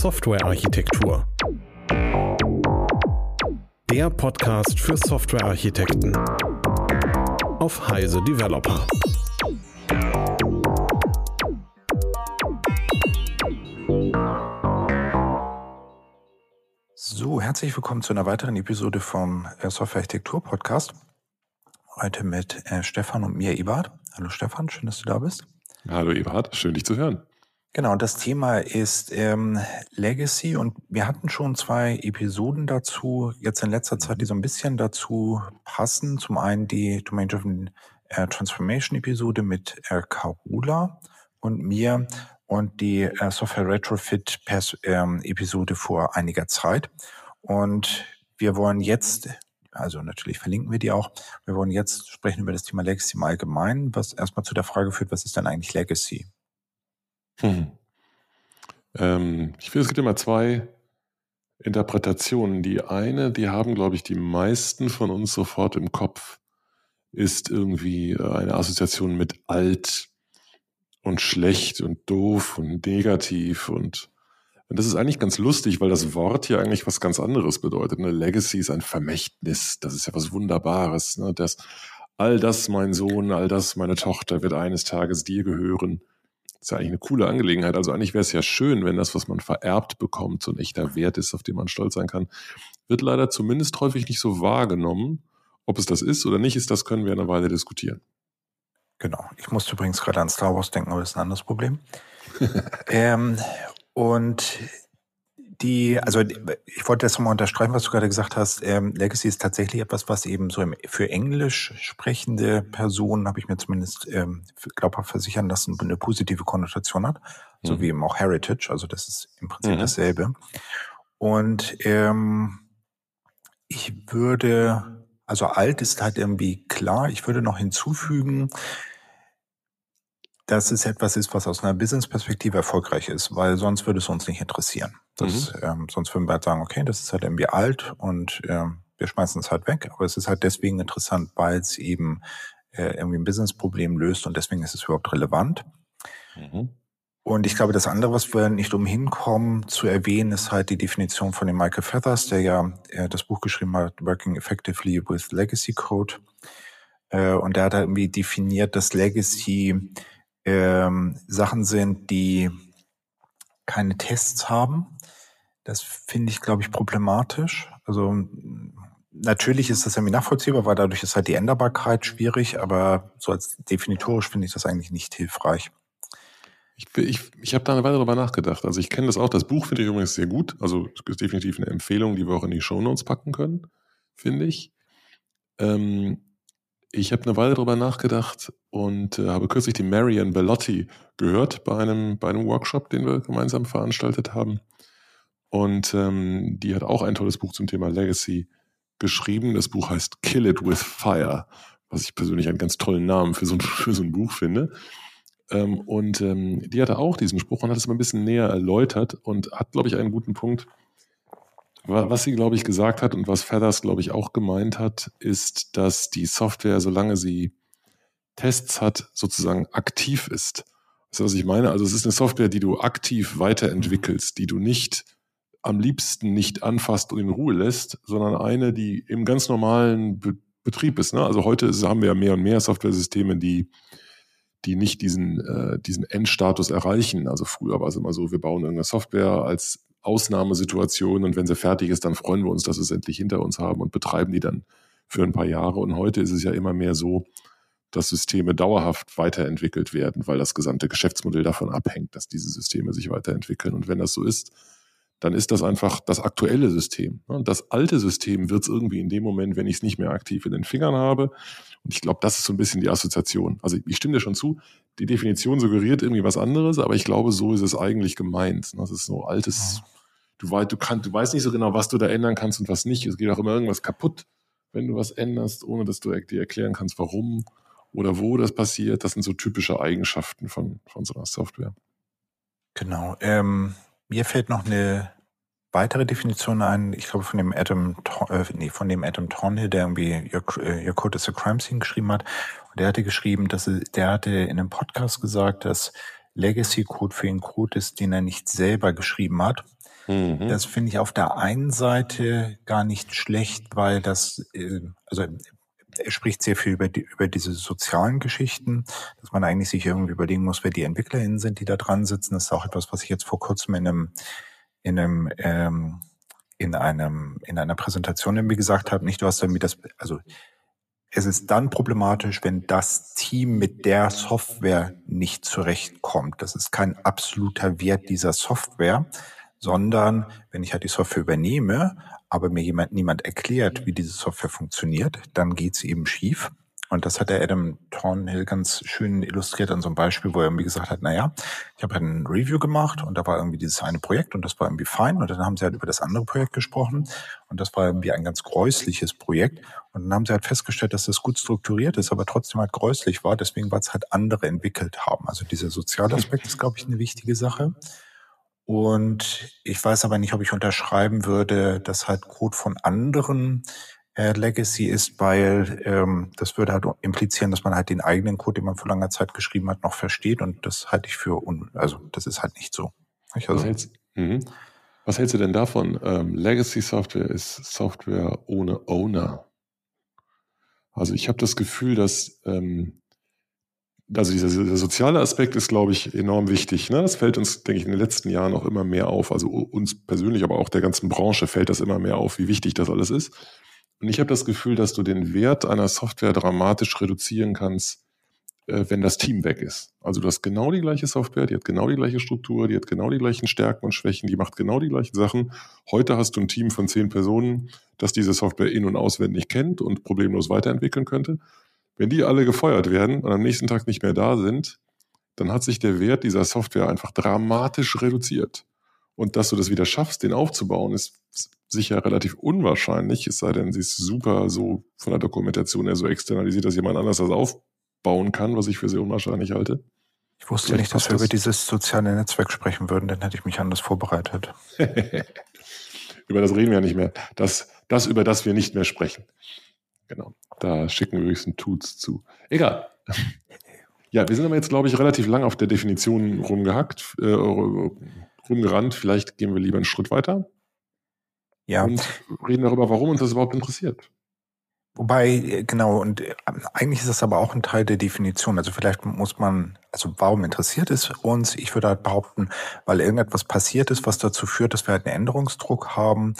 Softwarearchitektur. Der Podcast für Softwarearchitekten auf Heise Developer. So, herzlich willkommen zu einer weiteren Episode vom äh, Softwarearchitektur Podcast. Heute mit äh, Stefan und mir, Ebert. Hallo Stefan, schön, dass du da bist. Hallo Eberhard, schön dich zu hören. Genau, das Thema ist ähm, Legacy und wir hatten schon zwei Episoden dazu, jetzt in letzter Zeit, die so ein bisschen dazu passen. Zum einen die Domain-Driven äh, Transformation-Episode mit äh, Carula und mir und die äh, Software Retrofit-Episode ähm, vor einiger Zeit. Und wir wollen jetzt, also natürlich verlinken wir die auch, wir wollen jetzt sprechen über das Thema Legacy im Allgemeinen, was erstmal zu der Frage führt, was ist denn eigentlich Legacy? Hm. Ähm, ich finde, es gibt immer zwei Interpretationen. Die eine, die haben, glaube ich, die meisten von uns sofort im Kopf, ist irgendwie äh, eine Assoziation mit alt und schlecht und doof und negativ und, und das ist eigentlich ganz lustig, weil das Wort hier eigentlich was ganz anderes bedeutet. Eine Legacy ist ein Vermächtnis, das ist ja was Wunderbares. Ne? Das, all das, mein Sohn, all das, meine Tochter, wird eines Tages dir gehören. Ist ja eigentlich eine coole Angelegenheit. Also eigentlich wäre es ja schön, wenn das, was man vererbt bekommt, so ein echter Wert ist, auf den man stolz sein kann. Wird leider zumindest häufig nicht so wahrgenommen. Ob es das ist oder nicht ist, das können wir eine Weile diskutieren. Genau. Ich musste übrigens gerade an Star Wars denken, aber das ist ein anderes Problem. ähm, und die, also ich wollte das nochmal unterstreichen, was du gerade gesagt hast. Ähm, Legacy ist tatsächlich etwas, was eben so im, für Englisch sprechende Personen, habe ich mir zumindest ähm, glaubhaft versichern lassen, eine positive Konnotation hat. So mhm. wie eben auch Heritage, also das ist im Prinzip mhm. dasselbe. Und ähm, ich würde, also alt ist halt irgendwie klar, ich würde noch hinzufügen, dass es etwas ist, was aus einer Business-Perspektive erfolgreich ist, weil sonst würde es uns nicht interessieren. Das, mhm. ähm, sonst würden wir halt sagen, okay, das ist halt irgendwie alt und ähm, wir schmeißen es halt weg. Aber es ist halt deswegen interessant, weil es eben äh, irgendwie ein Business-Problem löst und deswegen ist es überhaupt relevant. Mhm. Und ich glaube, das andere, was wir nicht umhin kommen zu erwähnen, ist halt die Definition von dem Michael Feathers, der ja äh, das Buch geschrieben hat, Working Effectively with Legacy Code. Äh, und der hat halt irgendwie definiert, dass Legacy ähm, Sachen sind, die keine Tests haben. Das finde ich, glaube ich, problematisch. Also natürlich ist das irgendwie nachvollziehbar, weil dadurch ist halt die Änderbarkeit schwierig, aber so als definitorisch finde ich das eigentlich nicht hilfreich. Ich, ich, ich habe da eine Weile darüber nachgedacht. Also ich kenne das auch. Das Buch finde ich übrigens sehr gut. Also es ist definitiv eine Empfehlung, die wir auch in die Shownotes packen können, finde ich. Ähm, ich habe eine Weile darüber nachgedacht und äh, habe kürzlich die Marion Bellotti gehört bei einem, bei einem Workshop, den wir gemeinsam veranstaltet haben. Und ähm, die hat auch ein tolles Buch zum Thema Legacy geschrieben. Das Buch heißt Kill It with Fire, was ich persönlich einen ganz tollen Namen für so ein, für so ein Buch finde. Ähm, und ähm, die hatte auch diesen Spruch und hat es mal ein bisschen näher erläutert und hat, glaube ich, einen guten Punkt was sie, glaube ich, gesagt hat und was Feathers, glaube ich, auch gemeint hat, ist, dass die Software, solange sie Tests hat, sozusagen aktiv ist. Das ist, was ich meine. Also es ist eine Software, die du aktiv weiterentwickelst, die du nicht am liebsten nicht anfasst und in Ruhe lässt, sondern eine, die im ganz normalen Be Betrieb ist. Ne? Also heute haben wir ja mehr und mehr Software-Systeme, die, die nicht diesen, äh, diesen Endstatus erreichen. Also früher war es immer so, wir bauen irgendeine Software als Ausnahmesituation und wenn sie fertig ist, dann freuen wir uns, dass wir es endlich hinter uns haben und betreiben die dann für ein paar Jahre. Und heute ist es ja immer mehr so, dass Systeme dauerhaft weiterentwickelt werden, weil das gesamte Geschäftsmodell davon abhängt, dass diese Systeme sich weiterentwickeln. Und wenn das so ist, dann ist das einfach das aktuelle System. Das alte System wird es irgendwie in dem Moment, wenn ich es nicht mehr aktiv in den Fingern habe. Und ich glaube, das ist so ein bisschen die Assoziation. Also ich stimme dir schon zu, die Definition suggeriert irgendwie was anderes, aber ich glaube, so ist es eigentlich gemeint. Das ist so altes, du, weißt, du, kann, du weißt nicht so genau, was du da ändern kannst und was nicht. Es geht auch immer irgendwas kaputt, wenn du was änderst, ohne dass du dir erklären kannst, warum oder wo das passiert. Das sind so typische Eigenschaften von, von so einer Software. Genau. Ähm, mir fällt noch eine weitere Definition ein, ich glaube von dem Adam, äh, nee, von dem Adam Thornhill, der irgendwie Your, äh, Your Code is a Crime Scene geschrieben hat. Und der hatte geschrieben, dass er, der hatte in einem Podcast gesagt, dass Legacy Code für ihn Code ist, den er nicht selber geschrieben hat. Mhm. Das finde ich auf der einen Seite gar nicht schlecht, weil das, äh, also er spricht sehr viel über, die, über diese sozialen Geschichten, dass man eigentlich sich irgendwie überlegen muss, wer die EntwicklerInnen sind, die da dran sitzen. Das ist auch etwas, was ich jetzt vor kurzem in einem, in einem, ähm, in einem, in einer Präsentation irgendwie gesagt habe. Nicht, du hast damit das, also es ist dann problematisch, wenn das Team mit der Software nicht zurechtkommt. Das ist kein absoluter Wert dieser Software, sondern wenn ich halt die Software übernehme, aber mir jemand, niemand erklärt, wie diese Software funktioniert, dann geht's eben schief. Und das hat der Adam Thornhill ganz schön illustriert an so einem Beispiel, wo er irgendwie gesagt hat, naja, ich habe halt ein Review gemacht und da war irgendwie dieses eine Projekt und das war irgendwie fein und dann haben sie halt über das andere Projekt gesprochen und das war irgendwie ein ganz gräusliches Projekt und dann haben sie halt festgestellt, dass das gut strukturiert ist, aber trotzdem halt gräuslich war, deswegen weil es halt andere entwickelt haben. Also dieser soziale Aspekt ist, glaube ich, eine wichtige Sache. Und ich weiß aber nicht, ob ich unterschreiben würde, dass halt Code von anderen äh, Legacy ist, weil ähm, das würde halt implizieren, dass man halt den eigenen Code, den man vor langer Zeit geschrieben hat, noch versteht. Und das halte ich für un also das ist halt nicht so. Also, was, hältst, mhm. was hältst du denn davon? Ähm, Legacy Software ist Software ohne Owner. Also ich habe das Gefühl, dass ähm, also dieser, dieser, soziale Aspekt ist, glaube ich, enorm wichtig. Ne? Das fällt uns, denke ich, in den letzten Jahren auch immer mehr auf. Also uns persönlich, aber auch der ganzen Branche fällt das immer mehr auf, wie wichtig das alles ist. Und ich habe das Gefühl, dass du den Wert einer Software dramatisch reduzieren kannst, äh, wenn das Team weg ist. Also du hast genau die gleiche Software, die hat genau die gleiche Struktur, die hat genau die gleichen Stärken und Schwächen, die macht genau die gleichen Sachen. Heute hast du ein Team von zehn Personen, das diese Software in- und auswendig kennt und problemlos weiterentwickeln könnte. Wenn die alle gefeuert werden und am nächsten Tag nicht mehr da sind, dann hat sich der Wert dieser Software einfach dramatisch reduziert. Und dass du das wieder schaffst, den aufzubauen, ist sicher relativ unwahrscheinlich, es sei denn, sie ist super so von der Dokumentation her so externalisiert, dass jemand anders das aufbauen kann, was ich für sehr unwahrscheinlich halte. Ich wusste Vielleicht nicht, dass wir das über dieses soziale Netzwerk sprechen würden, dann hätte ich mich anders vorbereitet. über das reden wir ja nicht mehr. Das, das, über das wir nicht mehr sprechen. Genau. Da schicken wir höchstens Tuts zu. Egal. Ja, wir sind aber jetzt, glaube ich, relativ lang auf der Definition rumgehackt, äh, rumgerannt. Vielleicht gehen wir lieber einen Schritt weiter. Ja. Und reden darüber, warum uns das überhaupt interessiert. Wobei, äh, genau, und äh, eigentlich ist das aber auch ein Teil der Definition. Also vielleicht muss man, also warum interessiert es uns? Ich würde halt behaupten, weil irgendetwas passiert ist, was dazu führt, dass wir halt einen Änderungsdruck haben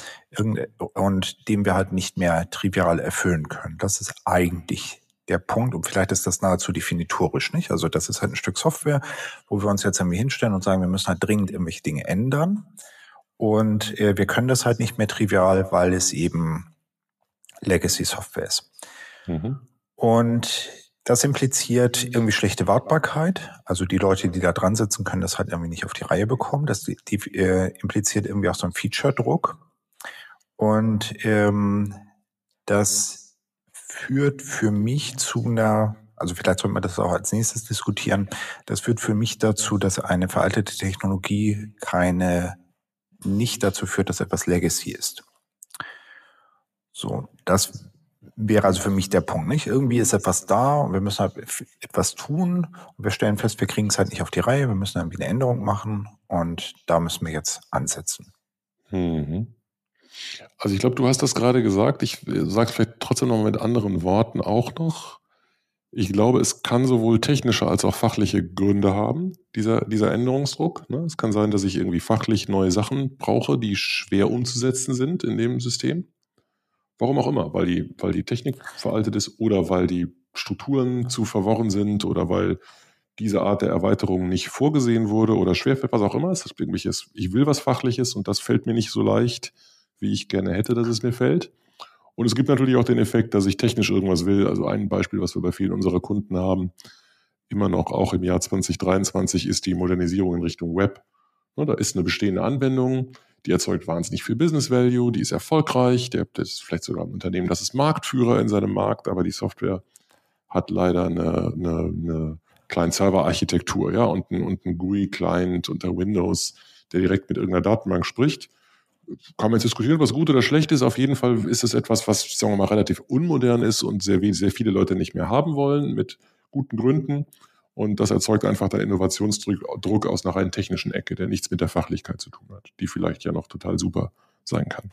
und den wir halt nicht mehr trivial erfüllen können. Das ist eigentlich der Punkt und vielleicht ist das nahezu definitorisch, nicht? Also das ist halt ein Stück Software, wo wir uns jetzt irgendwie hinstellen und sagen, wir müssen halt dringend irgendwelche Dinge ändern. Und äh, wir können das halt nicht mehr trivial, weil es eben Legacy Software ist. Mhm. Und das impliziert irgendwie schlechte Wartbarkeit. Also die Leute, die da dran sitzen, können das halt irgendwie nicht auf die Reihe bekommen. Das die, die, äh, impliziert irgendwie auch so einen Feature-Druck. Und ähm, das führt für mich zu einer, also vielleicht sollten wir das auch als nächstes diskutieren, das führt für mich dazu, dass eine veraltete Technologie keine, nicht dazu führt, dass etwas Legacy ist. So, das wäre also für mich der Punkt, nicht? Irgendwie ist etwas da und wir müssen halt etwas tun und wir stellen fest, wir kriegen es halt nicht auf die Reihe, wir müssen irgendwie eine Änderung machen und da müssen wir jetzt ansetzen. Mhm. Also ich glaube, du hast das gerade gesagt. Ich sage es vielleicht trotzdem noch mit anderen Worten auch noch. Ich glaube, es kann sowohl technische als auch fachliche Gründe haben, dieser, dieser Änderungsdruck. Ne? Es kann sein, dass ich irgendwie fachlich neue Sachen brauche, die schwer umzusetzen sind in dem System. Warum auch immer, weil die, weil die Technik veraltet ist oder weil die Strukturen zu verworren sind oder weil diese Art der Erweiterung nicht vorgesehen wurde oder schwerfällt, was auch immer. Es ist irgendwelches, ich will was Fachliches und das fällt mir nicht so leicht, wie ich gerne hätte, dass es mir fällt. Und es gibt natürlich auch den Effekt, dass ich technisch irgendwas will. Also ein Beispiel, was wir bei vielen unserer Kunden haben, immer noch auch im Jahr 2023, ist die Modernisierung in Richtung Web. Da ist eine bestehende Anwendung, die erzeugt wahnsinnig viel Business Value, die ist erfolgreich, der, das ist vielleicht sogar ein Unternehmen, das ist Marktführer in seinem Markt, aber die Software hat leider eine, eine, eine Client-Server-Architektur, ja, und ein, und ein GUI-Client unter Windows, der direkt mit irgendeiner Datenbank spricht. Kann man jetzt diskutieren, was gut oder schlecht ist. Auf jeden Fall ist es etwas, was, sagen wir mal, relativ unmodern ist und sehr, sehr viele Leute nicht mehr haben wollen, mit guten Gründen. Und das erzeugt einfach dann Innovationsdruck aus einer rein technischen Ecke, der nichts mit der Fachlichkeit zu tun hat, die vielleicht ja noch total super sein kann.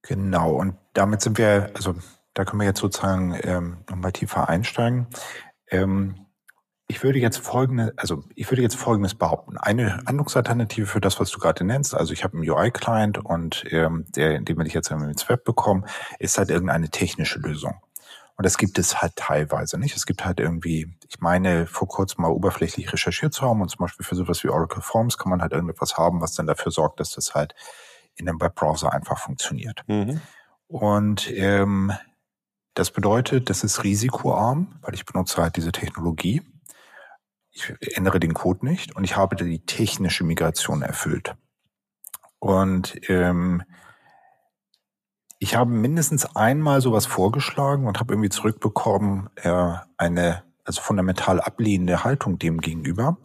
Genau, und damit sind wir, also da können wir jetzt sozusagen ähm, nochmal tiefer einsteigen. Ähm, ich würde jetzt folgende, also ich würde jetzt folgendes behaupten. Eine Handlungsalternative für das, was du gerade nennst, also ich habe einen UI-Client und ähm, der, den will ich jetzt ins Web bekommen, ist halt irgendeine technische Lösung. Und das gibt es halt teilweise nicht. Es gibt halt irgendwie, ich meine, vor kurzem mal oberflächlich recherchiert zu haben und zum Beispiel für sowas wie Oracle Forms kann man halt irgendetwas haben, was dann dafür sorgt, dass das halt in einem Webbrowser einfach funktioniert. Mhm. Und ähm, das bedeutet, das ist risikoarm, weil ich benutze halt diese Technologie. Ich ändere den Code nicht und ich habe die technische Migration erfüllt. Und ähm, ich habe mindestens einmal sowas vorgeschlagen und habe irgendwie zurückbekommen, äh, eine also fundamental ablehnende Haltung dem gegenüber,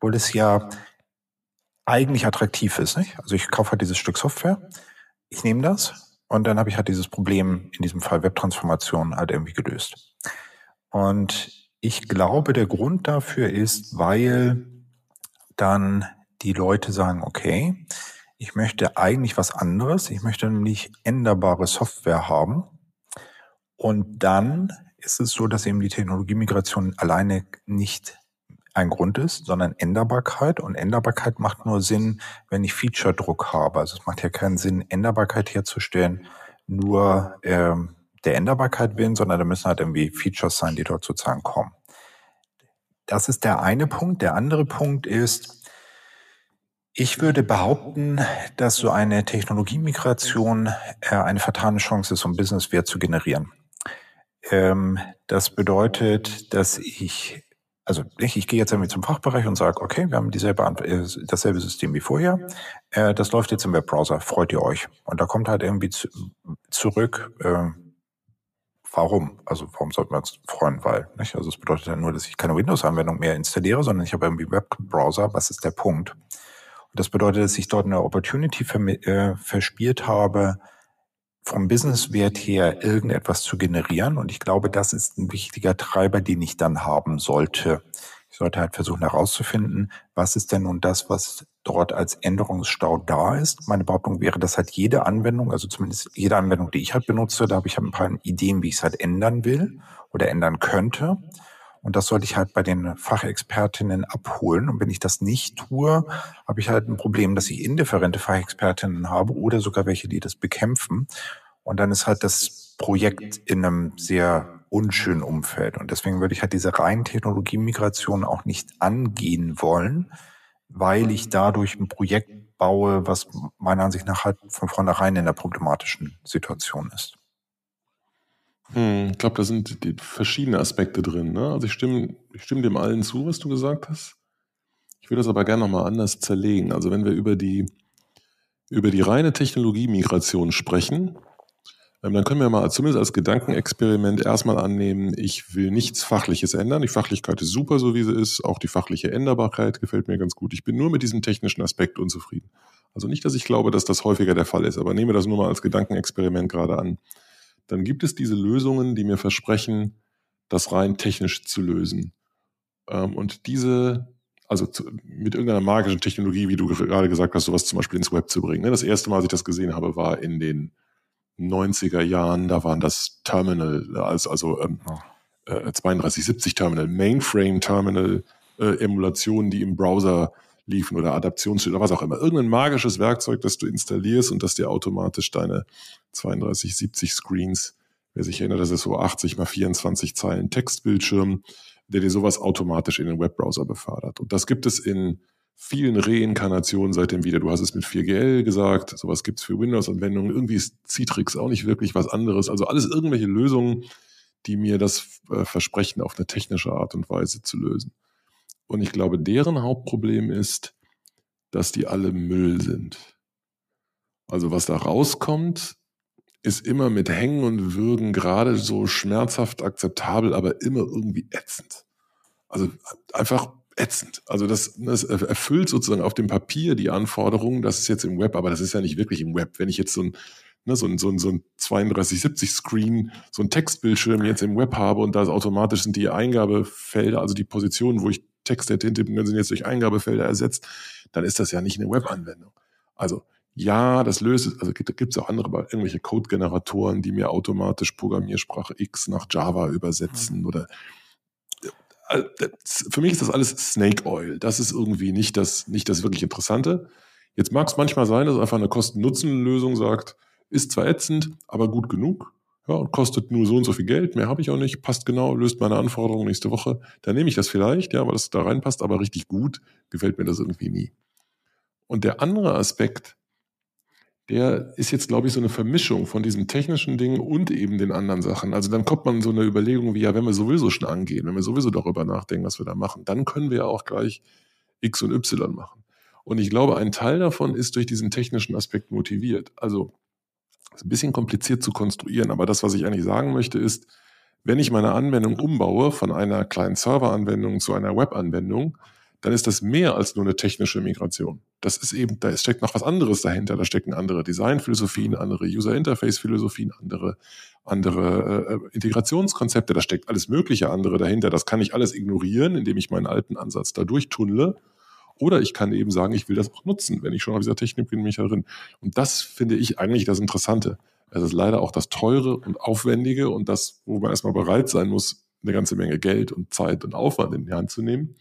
weil es ja eigentlich attraktiv ist. Nicht? Also ich kaufe halt dieses Stück Software, ich nehme das und dann habe ich halt dieses Problem, in diesem Fall Webtransformation, halt irgendwie gelöst. Und ich glaube, der Grund dafür ist, weil dann die Leute sagen, okay, ich möchte eigentlich was anderes. Ich möchte nämlich änderbare Software haben. Und dann ist es so, dass eben die Technologiemigration alleine nicht ein Grund ist, sondern Änderbarkeit. Und Änderbarkeit macht nur Sinn, wenn ich Feature-Druck habe. Also es macht ja keinen Sinn, Änderbarkeit herzustellen, nur ähm, der Änderbarkeit willen, sondern da müssen halt irgendwie Features sein, die dort sozusagen kommen. Das ist der eine Punkt. Der andere Punkt ist, ich würde behaupten, dass so eine Technologiemigration äh, eine vertane Chance ist, um Businesswert zu generieren. Ähm, das bedeutet, dass ich also ich, ich gehe jetzt irgendwie zum Fachbereich und sage, okay, wir haben dieselbe, äh, dasselbe System wie vorher. Äh, das läuft jetzt im Webbrowser. Freut ihr euch? Und da kommt halt irgendwie zu, zurück, äh, warum? Also warum sollten wir uns freuen? Weil, nicht? Also es bedeutet ja nur, dass ich keine Windows-Anwendung mehr installiere, sondern ich habe irgendwie Webbrowser. Was ist der Punkt? Das bedeutet, dass ich dort eine Opportunity äh, verspielt habe, vom Businesswert her irgendetwas zu generieren. Und ich glaube, das ist ein wichtiger Treiber, den ich dann haben sollte. Ich sollte halt versuchen herauszufinden, was ist denn nun das, was dort als Änderungsstau da ist. Meine Behauptung wäre, dass halt jede Anwendung, also zumindest jede Anwendung, die ich halt benutze, da habe ich halt ein paar Ideen, wie ich es halt ändern will oder ändern könnte. Und das sollte ich halt bei den Fachexpertinnen abholen. Und wenn ich das nicht tue, habe ich halt ein Problem, dass ich indifferente Fachexpertinnen habe oder sogar welche, die das bekämpfen. Und dann ist halt das Projekt in einem sehr unschönen Umfeld. Und deswegen würde ich halt diese reinen Technologiemigration auch nicht angehen wollen, weil ich dadurch ein Projekt baue, was meiner Ansicht nach halt von vornherein in der problematischen Situation ist. Hm, ich glaube, da sind verschiedene Aspekte drin. Ne? Also ich stimme, ich stimme dem allen zu, was du gesagt hast. Ich würde das aber gerne nochmal anders zerlegen. Also wenn wir über die, über die reine Technologiemigration sprechen, ähm, dann können wir mal zumindest als Gedankenexperiment erstmal annehmen, ich will nichts Fachliches ändern. Die Fachlichkeit ist super, so wie sie ist. Auch die fachliche Änderbarkeit gefällt mir ganz gut. Ich bin nur mit diesem technischen Aspekt unzufrieden. Also nicht, dass ich glaube, dass das häufiger der Fall ist, aber nehme das nur mal als Gedankenexperiment gerade an dann gibt es diese Lösungen, die mir versprechen, das rein technisch zu lösen. Ähm, und diese, also mit irgendeiner magischen Technologie, wie du gerade gesagt hast, sowas zum Beispiel ins Web zu bringen. Ne? Das erste Mal, als ich das gesehen habe, war in den 90er Jahren, da waren das Terminal, also, also ähm, äh, 3270 Terminal, Mainframe Terminal äh, Emulationen, die im Browser liefen oder Adaptions- oder was auch immer. Irgendein magisches Werkzeug, das du installierst und das dir automatisch deine 32, 70 Screens, wer sich erinnert, das ist so 80 mal 24 Zeilen Textbildschirm, der dir sowas automatisch in den Webbrowser befördert. Und das gibt es in vielen Reinkarnationen seitdem wieder. Du hast es mit 4GL gesagt, sowas gibt es für Windows-Anwendungen. Irgendwie ist Citrix auch nicht wirklich was anderes. Also alles irgendwelche Lösungen, die mir das äh, versprechen, auf eine technische Art und Weise zu lösen. Und ich glaube, deren Hauptproblem ist, dass die alle Müll sind. Also was da rauskommt, ist immer mit Hängen und Würgen gerade so schmerzhaft akzeptabel, aber immer irgendwie ätzend. Also einfach ätzend. Also das, das erfüllt sozusagen auf dem Papier die Anforderungen, das ist jetzt im Web, aber das ist ja nicht wirklich im Web. Wenn ich jetzt so ein, ne, so ein, so ein, so ein 3270-Screen, so ein Textbildschirm jetzt im Web habe und da automatisch sind die Eingabefelder, also die Positionen, wo ich Texte hätte hintippen können, sind jetzt durch Eingabefelder ersetzt, dann ist das ja nicht eine Webanwendung. Also ja, das löst es, also gibt es auch andere, irgendwelche Code-Generatoren, die mir automatisch Programmiersprache X nach Java übersetzen mhm. oder äh, für mich ist das alles Snake Oil. Das ist irgendwie nicht das, nicht das wirklich Interessante. Jetzt mag es manchmal sein, dass einfach eine Kosten-Nutzen-Lösung sagt, ist zwar ätzend, aber gut genug. Ja, und kostet nur so und so viel Geld, mehr habe ich auch nicht, passt genau, löst meine Anforderungen nächste Woche. Dann nehme ich das vielleicht, ja, weil das da reinpasst, aber richtig gut gefällt mir das irgendwie nie. Und der andere Aspekt, der ist jetzt, glaube ich, so eine Vermischung von diesem technischen Ding und eben den anderen Sachen. Also dann kommt man so eine Überlegung wie, ja, wenn wir sowieso schon angehen, wenn wir sowieso darüber nachdenken, was wir da machen, dann können wir ja auch gleich X und Y machen. Und ich glaube, ein Teil davon ist durch diesen technischen Aspekt motiviert. Also, ist ein bisschen kompliziert zu konstruieren, aber das, was ich eigentlich sagen möchte, ist, wenn ich meine Anwendung umbaue von einer kleinen Serveranwendung zu einer Webanwendung, dann ist das mehr als nur eine technische Migration. Das ist eben, da steckt noch was anderes dahinter. Da stecken andere Designphilosophien, andere User Interface Philosophien, andere, andere äh, Integrationskonzepte. Da steckt alles Mögliche andere dahinter. Das kann ich alles ignorieren, indem ich meinen alten Ansatz da durchtunnle. Oder ich kann eben sagen, ich will das auch nutzen, wenn ich schon auf dieser Technik bin, mich darin. Und das finde ich eigentlich das Interessante. Es ist leider auch das Teure und Aufwendige und das, wo man erstmal bereit sein muss, eine ganze Menge Geld und Zeit und Aufwand in die Hand zu nehmen.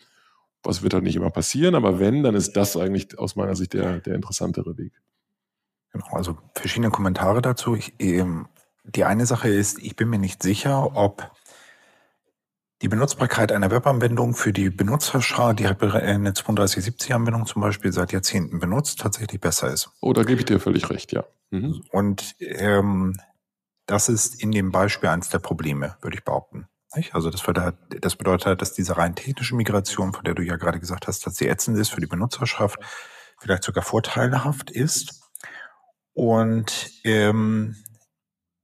Was wird halt nicht immer passieren, aber wenn, dann ist das eigentlich aus meiner Sicht der, der interessantere Weg. Genau, also verschiedene Kommentare dazu. Ich, ähm, die eine Sache ist, ich bin mir nicht sicher, ob die Benutzbarkeit einer Webanwendung für die Benutzerschaar, die eine 3270-Anwendung zum Beispiel seit Jahrzehnten benutzt, tatsächlich besser ist. Oh, da gebe ich dir völlig recht, ja. Mhm. Und ähm, das ist in dem Beispiel eines der Probleme, würde ich behaupten. Also das, halt, das bedeutet halt, dass diese rein technische Migration, von der du ja gerade gesagt hast, dass sie ätzend ist für die Benutzerschaft, vielleicht sogar vorteilhaft ist. Und ähm,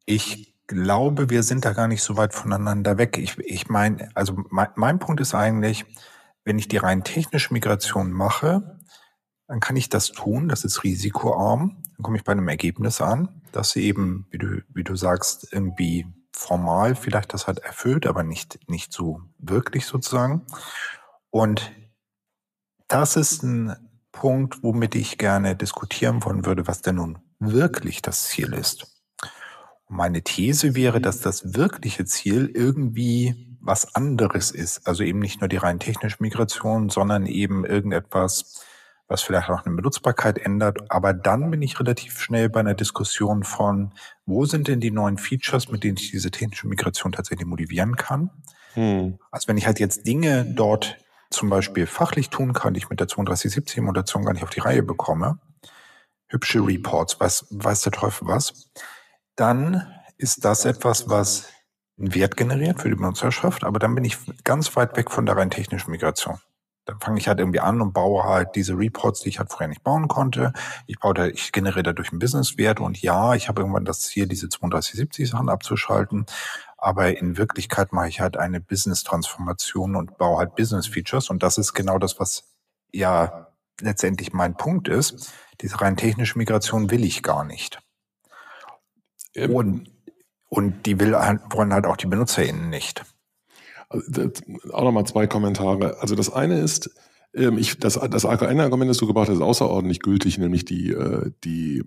ich glaube, wir sind da gar nicht so weit voneinander weg. Ich, ich meine, also mein, mein Punkt ist eigentlich, wenn ich die rein technische Migration mache, dann kann ich das tun, das ist risikoarm. Dann komme ich bei einem Ergebnis an, dass sie eben, wie du, wie du sagst, irgendwie formal vielleicht das halt erfüllt, aber nicht, nicht so wirklich sozusagen. Und das ist ein Punkt, womit ich gerne diskutieren wollen würde, was denn nun wirklich das Ziel ist. Und meine These wäre, dass das wirkliche Ziel irgendwie was anderes ist. Also eben nicht nur die rein technische Migration, sondern eben irgendetwas, was vielleicht auch eine Benutzbarkeit ändert. Aber dann bin ich relativ schnell bei einer Diskussion von, wo sind denn die neuen Features, mit denen ich diese technische Migration tatsächlich motivieren kann? Hm. Also wenn ich halt jetzt Dinge dort zum Beispiel fachlich tun kann, die ich mit der 3270 Emulation gar nicht auf die Reihe bekomme, hübsche Reports, weiß, weiß der Teufel was, dann ist das etwas, was einen Wert generiert für die Benutzerschaft, aber dann bin ich ganz weit weg von der rein technischen Migration. Dann fange ich halt irgendwie an und baue halt diese Reports, die ich halt vorher nicht bauen konnte. Ich baue da, ich generiere dadurch einen Businesswert und ja, ich habe irgendwann das Ziel, diese 3270 Sachen abzuschalten. Aber in Wirklichkeit mache ich halt eine Business-Transformation und baue halt Business-Features. Und das ist genau das, was ja letztendlich mein Punkt ist. Diese rein technische Migration will ich gar nicht. Ähm. Und, und die will halt, wollen halt auch die BenutzerInnen nicht. Also, auch nochmal zwei Kommentare. Also das eine ist, ähm, ich, das, das eine Argument, das du gebracht hast, ist außerordentlich gültig, nämlich die, äh, die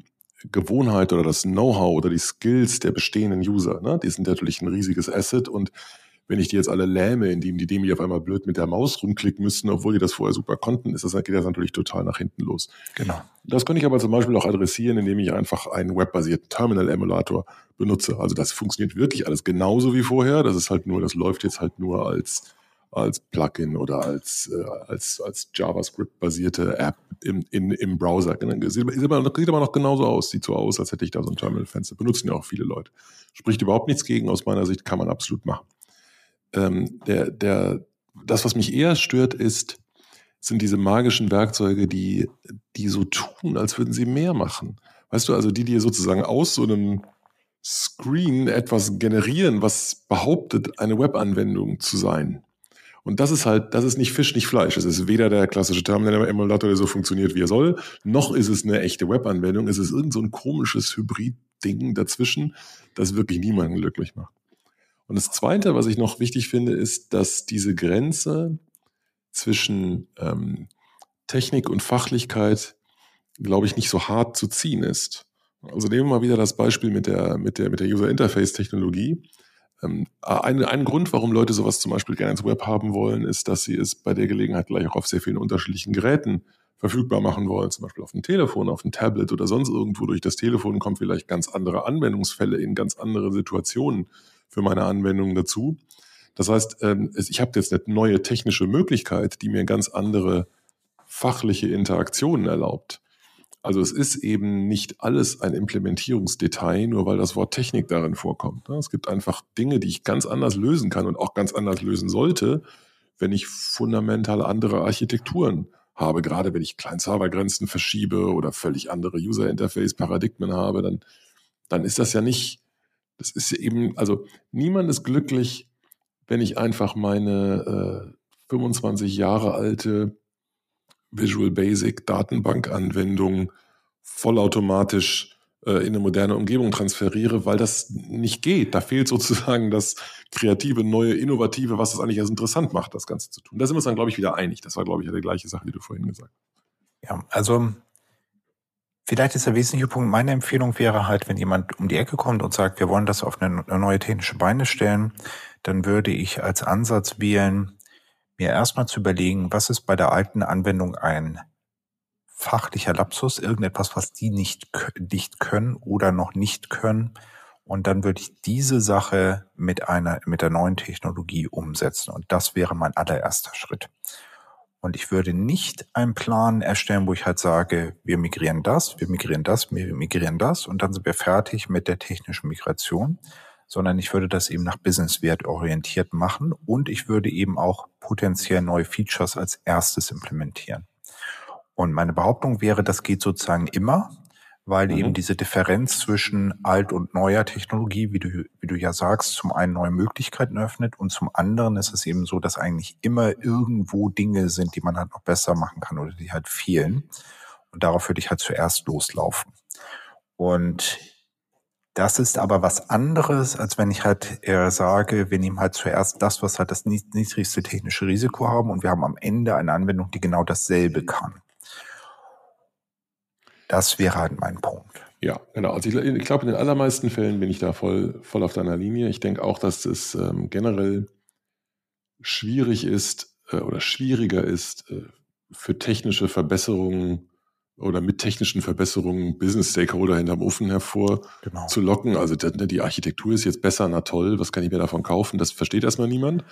Gewohnheit oder das Know-how oder die Skills der bestehenden User. Ne? Die sind natürlich ein riesiges Asset und wenn ich die jetzt alle lähme, indem die dem auf einmal blöd mit der Maus rumklicken müssten, obwohl die das vorher super konnten, ist das, geht das natürlich total nach hinten los. Genau. Das könnte ich aber zum Beispiel auch adressieren, indem ich einfach einen webbasierten Terminal-Emulator benutze. Also das funktioniert wirklich alles genauso wie vorher. Das ist halt nur, das läuft jetzt halt nur als als Plugin oder als, äh, als, als JavaScript-basierte App im, in, im Browser. Sieht, sieht, aber, sieht aber noch genauso aus. Sieht so aus, als hätte ich da so ein Terminal-Fenster. Benutzen ja auch viele Leute. Spricht überhaupt nichts gegen. Aus meiner Sicht kann man absolut machen. Ähm, der, der, das, was mich eher stört, ist, sind diese magischen Werkzeuge, die, die so tun, als würden sie mehr machen. Weißt du, also die dir sozusagen aus so einem Screen etwas generieren, was behauptet, eine Webanwendung zu sein. Und das ist halt, das ist nicht Fisch, nicht Fleisch. Es ist weder der klassische Terminal-Emulator, der so funktioniert, wie er soll, noch ist es eine echte Webanwendung. Es ist irgend so ein komisches Hybrid Ding dazwischen, das wirklich niemanden glücklich macht. Und das Zweite, was ich noch wichtig finde, ist, dass diese Grenze zwischen ähm, Technik und Fachlichkeit, glaube ich, nicht so hart zu ziehen ist. Also nehmen wir mal wieder das Beispiel mit der, mit der, mit der User Interface Technologie. Ähm, ein, ein Grund, warum Leute sowas zum Beispiel gerne ins Web haben wollen, ist, dass sie es bei der Gelegenheit gleich auch auf sehr vielen unterschiedlichen Geräten verfügbar machen wollen, zum Beispiel auf dem Telefon, auf dem Tablet oder sonst irgendwo. Durch das Telefon kommen vielleicht ganz andere Anwendungsfälle in ganz andere Situationen für meine Anwendungen dazu. Das heißt, ähm, ich habe jetzt eine neue technische Möglichkeit, die mir ganz andere fachliche Interaktionen erlaubt. Also es ist eben nicht alles ein Implementierungsdetail, nur weil das Wort Technik darin vorkommt. Es gibt einfach Dinge, die ich ganz anders lösen kann und auch ganz anders lösen sollte, wenn ich fundamental andere Architekturen habe. Gerade wenn ich Client-Server-Grenzen verschiebe oder völlig andere User-Interface-Paradigmen habe, dann, dann ist das ja nicht, das ist eben, also niemand ist glücklich, wenn ich einfach meine äh, 25 Jahre alte Visual Basic Datenbankanwendung vollautomatisch äh, in eine moderne Umgebung transferiere, weil das nicht geht. Da fehlt sozusagen das kreative, neue, innovative, was das eigentlich erst interessant macht, das Ganze zu tun. Da sind wir uns dann, glaube ich, wieder einig. Das war, glaube ich, ja die gleiche Sache, die du vorhin gesagt hast. Ja, also Vielleicht ist der wesentliche Punkt, meine Empfehlung wäre halt, wenn jemand um die Ecke kommt und sagt, wir wollen das auf eine, neue technische Beine stellen, dann würde ich als Ansatz wählen, mir erstmal zu überlegen, was ist bei der alten Anwendung ein fachlicher Lapsus, irgendetwas, was die nicht, nicht können oder noch nicht können. Und dann würde ich diese Sache mit einer, mit der neuen Technologie umsetzen. Und das wäre mein allererster Schritt. Und ich würde nicht einen Plan erstellen, wo ich halt sage, wir migrieren das, wir migrieren das, wir migrieren das und dann sind wir fertig mit der technischen Migration, sondern ich würde das eben nach Businesswert orientiert machen und ich würde eben auch potenziell neue Features als erstes implementieren. Und meine Behauptung wäre, das geht sozusagen immer, weil mhm. eben diese Differenz zwischen alt und neuer Technologie, wie du, wie du ja sagst, zum einen neue Möglichkeiten öffnet und zum anderen ist es eben so, dass eigentlich immer irgendwo Dinge sind, die man halt noch besser machen kann oder die halt fehlen. Und darauf würde ich halt zuerst loslaufen. Und das ist aber was anderes, als wenn ich halt eher sage, wir nehmen halt zuerst das, was halt das niedrigste technische Risiko haben und wir haben am Ende eine Anwendung, die genau dasselbe kann. Das wäre halt mein Punkt. Ja, genau. Also ich, ich glaube, in den allermeisten Fällen bin ich da voll, voll auf deiner Linie. Ich denke auch, dass es ähm, generell schwierig ist äh, oder schwieriger ist, äh, für technische Verbesserungen oder mit technischen Verbesserungen Business Stakeholder hinterm Ofen hervor genau. zu locken. Also die Architektur ist jetzt besser, na toll, was kann ich mir davon kaufen? Das versteht erstmal niemand.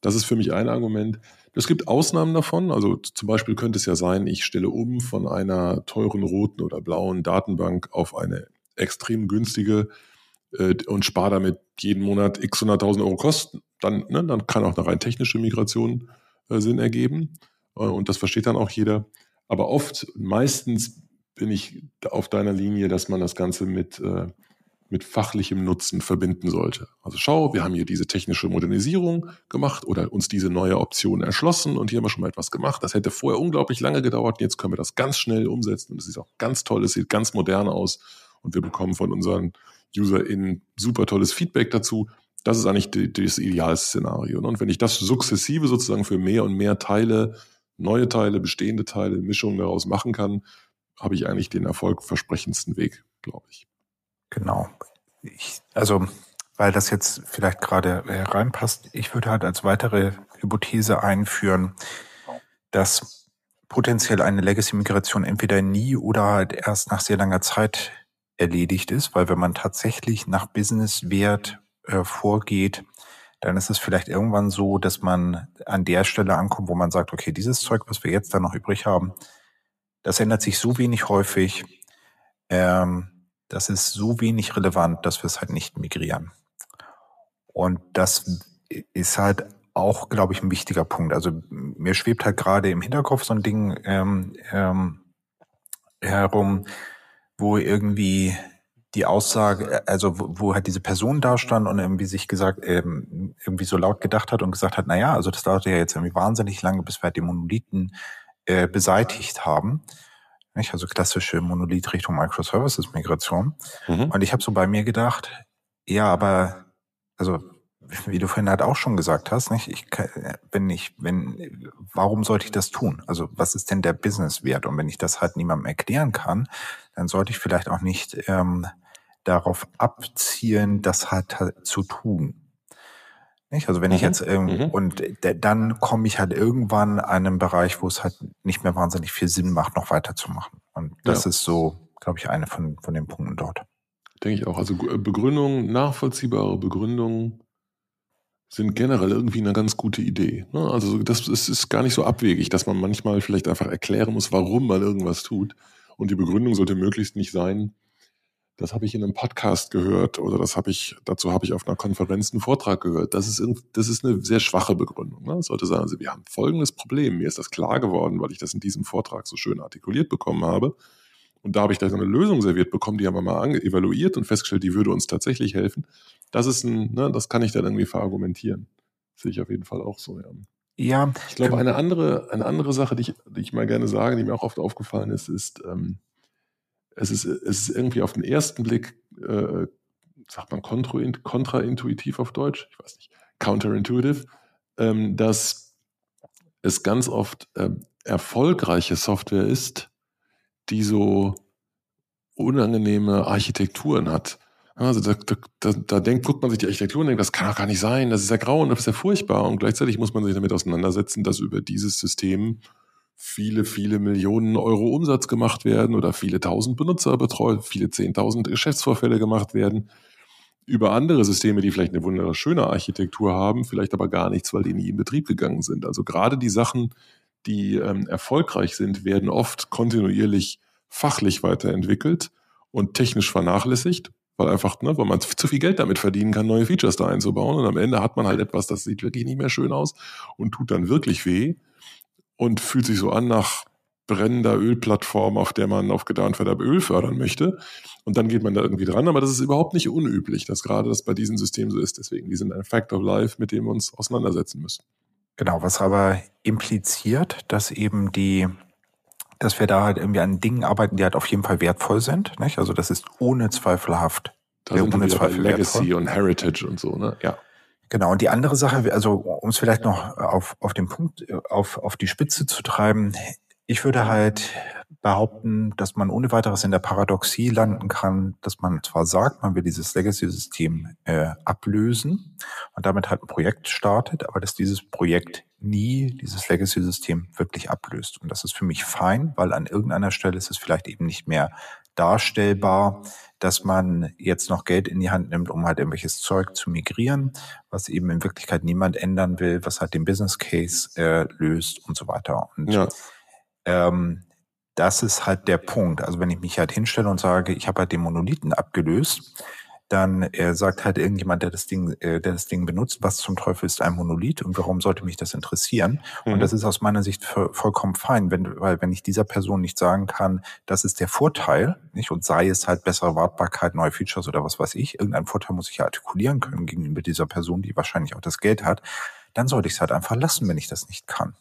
Das ist für mich ein Argument. Es gibt Ausnahmen davon. Also zum Beispiel könnte es ja sein, ich stelle um von einer teuren roten oder blauen Datenbank auf eine extrem günstige äh, und spare damit jeden Monat x 100.000 Euro Kosten. Dann, ne, dann kann auch eine rein technische Migration äh, Sinn ergeben. Äh, und das versteht dann auch jeder. Aber oft, meistens bin ich auf deiner Linie, dass man das Ganze mit, äh, mit fachlichem Nutzen verbinden sollte. Also schau, wir haben hier diese technische Modernisierung gemacht oder uns diese neue Option erschlossen und hier haben wir schon mal etwas gemacht. Das hätte vorher unglaublich lange gedauert. Jetzt können wir das ganz schnell umsetzen und es ist auch ganz toll, es sieht ganz modern aus und wir bekommen von unseren UserInnen super tolles Feedback dazu. Das ist eigentlich die, das Idealszenario. Und wenn ich das sukzessive sozusagen für mehr und mehr Teile neue Teile, bestehende Teile, Mischungen daraus machen kann, habe ich eigentlich den erfolgversprechendsten Weg, glaube ich. Genau. Ich, also, weil das jetzt vielleicht gerade reinpasst, ich würde halt als weitere Hypothese einführen, dass potenziell eine Legacy-Migration entweder nie oder halt erst nach sehr langer Zeit erledigt ist, weil wenn man tatsächlich nach Business-Wert äh, vorgeht, dann ist es vielleicht irgendwann so, dass man an der Stelle ankommt, wo man sagt, okay, dieses Zeug, was wir jetzt da noch übrig haben, das ändert sich so wenig häufig, ähm, das ist so wenig relevant, dass wir es halt nicht migrieren. Und das ist halt auch, glaube ich, ein wichtiger Punkt. Also mir schwebt halt gerade im Hinterkopf so ein Ding ähm, ähm, herum, wo irgendwie die Aussage, also wo, wo halt diese Person da stand und irgendwie sich gesagt, ähm, irgendwie so laut gedacht hat und gesagt hat, na ja, also das dauert ja jetzt irgendwie wahnsinnig lange, bis wir halt die Monolithen äh, beseitigt haben. Nicht? Also klassische Monolith Richtung Microservices-Migration. Mhm. Und ich habe so bei mir gedacht, ja, aber also wie du vorhin halt auch schon gesagt hast, nicht? Ich, wenn ich, wenn, warum sollte ich das tun? Also was ist denn der Businesswert? Und wenn ich das halt niemandem erklären kann, dann sollte ich vielleicht auch nicht ähm, darauf abzielen, das halt, halt zu tun. Nicht? Also wenn mhm. ich jetzt ähm, mhm. und dann komme ich halt irgendwann an einen Bereich, wo es halt nicht mehr wahnsinnig viel Sinn macht, noch weiterzumachen. Und das ja. ist so, glaube ich, eine von, von den Punkten dort. Denke ich auch. Also äh, Begründung, nachvollziehbare Begründungen sind generell irgendwie eine ganz gute Idee. Ne? Also das ist, ist gar nicht so abwegig, dass man manchmal vielleicht einfach erklären muss, warum man irgendwas tut. Und die Begründung sollte möglichst nicht sein, das habe ich in einem Podcast gehört oder das habe ich, dazu habe ich auf einer Konferenz einen Vortrag gehört. Das ist, das ist eine sehr schwache Begründung. Ne? Es sollte sagen, also wir haben folgendes Problem. Mir ist das klar geworden, weil ich das in diesem Vortrag so schön artikuliert bekommen habe. Und da habe ich da eine Lösung serviert bekommen, die haben wir mal evaluiert und festgestellt, die würde uns tatsächlich helfen. Das ist ein, ne, das kann ich dann irgendwie verargumentieren. Sehe ich auf jeden Fall auch so, ja. Ja. Ich glaube, eine andere, eine andere Sache, die ich, die ich mal gerne sage, die mir auch oft aufgefallen ist, ist, ähm, es ist, es ist irgendwie auf den ersten Blick, äh, sagt man kontraintuitiv auf Deutsch, ich weiß nicht, counterintuitive, ähm, dass es ganz oft äh, erfolgreiche Software ist, die so unangenehme Architekturen hat. Also da, da, da denkt, guckt man sich die Architektur und denkt, das kann doch gar nicht sein, das ist ja grau und das ist ja furchtbar. Und gleichzeitig muss man sich damit auseinandersetzen, dass über dieses System viele, viele Millionen Euro Umsatz gemacht werden oder viele tausend Benutzer betreut, viele zehntausend Geschäftsvorfälle gemacht werden. Über andere Systeme, die vielleicht eine wunderschöne Architektur haben, vielleicht aber gar nichts, weil die nie in Betrieb gegangen sind. Also gerade die Sachen, die ähm, erfolgreich sind, werden oft kontinuierlich fachlich weiterentwickelt und technisch vernachlässigt, weil einfach, ne, weil man zu viel Geld damit verdienen kann, neue Features da einzubauen. Und am Ende hat man halt etwas, das sieht wirklich nicht mehr schön aus und tut dann wirklich weh und fühlt sich so an nach brennender Ölplattform, auf der man auf Gedeih und Verderb Öl fördern möchte. Und dann geht man da irgendwie dran. Aber das ist überhaupt nicht unüblich, dass gerade das bei diesen Systemen so ist. Deswegen, die sind ein Fact of Life, mit dem wir uns auseinandersetzen müssen. Genau, was aber impliziert, dass eben die, dass wir da halt irgendwie an Dingen arbeiten, die halt auf jeden Fall wertvoll sind. Nicht? Also das ist ohne zweifelhaft. Da sind ohne Zweifel Legacy wertvoll. und Heritage und so, ne? Ja. Genau, und die andere Sache, also um es vielleicht noch auf, auf den Punkt, auf, auf die Spitze zu treiben, ich würde halt behaupten, dass man ohne weiteres in der Paradoxie landen kann, dass man zwar sagt, man will dieses Legacy-System äh, ablösen und damit halt ein Projekt startet, aber dass dieses Projekt nie dieses Legacy-System wirklich ablöst. Und das ist für mich fein, weil an irgendeiner Stelle ist es vielleicht eben nicht mehr darstellbar, dass man jetzt noch Geld in die Hand nimmt, um halt irgendwelches Zeug zu migrieren, was eben in Wirklichkeit niemand ändern will, was halt den Business Case äh, löst und so weiter. Und ja. ähm, das ist halt der Punkt. Also wenn ich mich halt hinstelle und sage, ich habe halt den Monolithen abgelöst, dann äh, sagt halt irgendjemand, der das Ding, äh, der das Ding benutzt, was zum Teufel ist ein Monolith und warum sollte mich das interessieren? Mhm. Und das ist aus meiner Sicht vollkommen fein, wenn, weil wenn ich dieser Person nicht sagen kann, das ist der Vorteil, nicht und sei es halt bessere Wartbarkeit, neue Features oder was weiß ich, irgendein Vorteil muss ich ja artikulieren können gegenüber dieser Person, die wahrscheinlich auch das Geld hat, dann sollte ich es halt einfach lassen, wenn ich das nicht kann.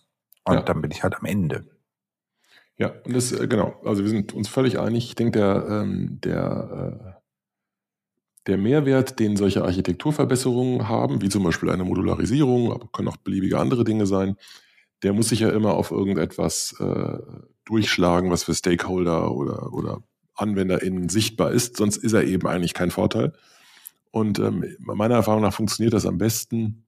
Und ja. dann bin ich halt am Ende. Ja, und das, äh, genau, also wir sind uns völlig einig. Ich denke, der, ähm, der äh der Mehrwert, den solche Architekturverbesserungen haben, wie zum Beispiel eine Modularisierung, aber können auch beliebige andere Dinge sein, der muss sich ja immer auf irgendetwas äh, durchschlagen, was für Stakeholder oder, oder AnwenderInnen sichtbar ist, sonst ist er eben eigentlich kein Vorteil. Und ähm, meiner Erfahrung nach funktioniert das am besten,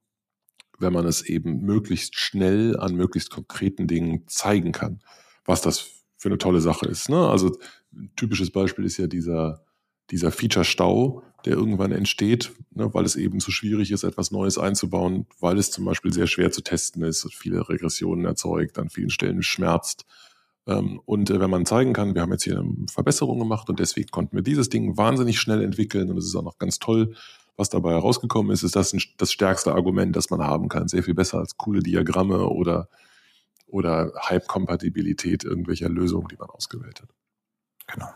wenn man es eben möglichst schnell an möglichst konkreten Dingen zeigen kann, was das für eine tolle Sache ist. Ne? Also ein typisches Beispiel ist ja dieser dieser Feature-Stau, der irgendwann entsteht, ne, weil es eben zu schwierig ist, etwas Neues einzubauen, weil es zum Beispiel sehr schwer zu testen ist viele Regressionen erzeugt, an vielen Stellen schmerzt. Ähm, und äh, wenn man zeigen kann, wir haben jetzt hier eine Verbesserung gemacht und deswegen konnten wir dieses Ding wahnsinnig schnell entwickeln und es ist auch noch ganz toll, was dabei herausgekommen ist, ist das ein, das stärkste Argument, das man haben kann. Sehr viel besser als coole Diagramme oder, oder Hype-Kompatibilität irgendwelcher Lösungen, die man ausgewählt hat. Genau.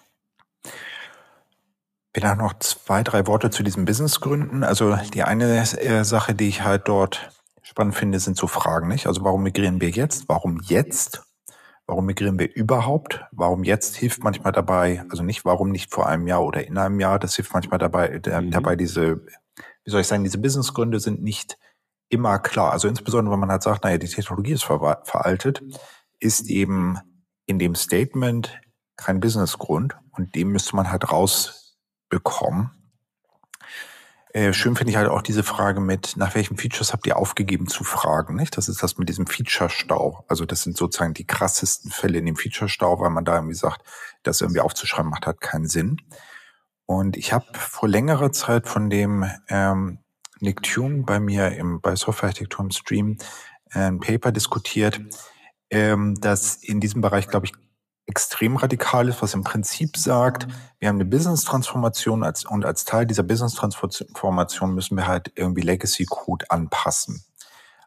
Vielleicht noch zwei, drei Worte zu diesen Businessgründen. Also die eine äh, Sache, die ich halt dort spannend finde, sind so Fragen, nicht? Also warum migrieren wir jetzt? Warum jetzt? Warum migrieren wir überhaupt? Warum jetzt hilft manchmal dabei, also nicht warum nicht vor einem Jahr oder in einem Jahr, das hilft manchmal dabei, mhm. dabei diese, wie soll ich sagen, diese Businessgründe sind nicht immer klar. Also insbesondere, wenn man halt sagt, naja, die Technologie ist ver veraltet, ist eben in dem Statement kein Businessgrund und dem müsste man halt rausbekommen. Äh, schön finde ich halt auch diese Frage mit, nach welchen Features habt ihr aufgegeben zu fragen, nicht? Das ist das mit diesem Feature-Stau. Also das sind sozusagen die krassesten Fälle in dem Feature-Stau, weil man da irgendwie sagt, das irgendwie aufzuschreiben macht halt keinen Sinn. Und ich habe vor längerer Zeit von dem ähm, Nick Tune bei mir im, bei Software-Architektur im Stream äh, ein Paper diskutiert, ähm, das in diesem Bereich, glaube ich, extrem radikal ist, was im Prinzip sagt, wir haben eine Business-Transformation als, und als Teil dieser Business-Transformation müssen wir halt irgendwie Legacy-Code anpassen.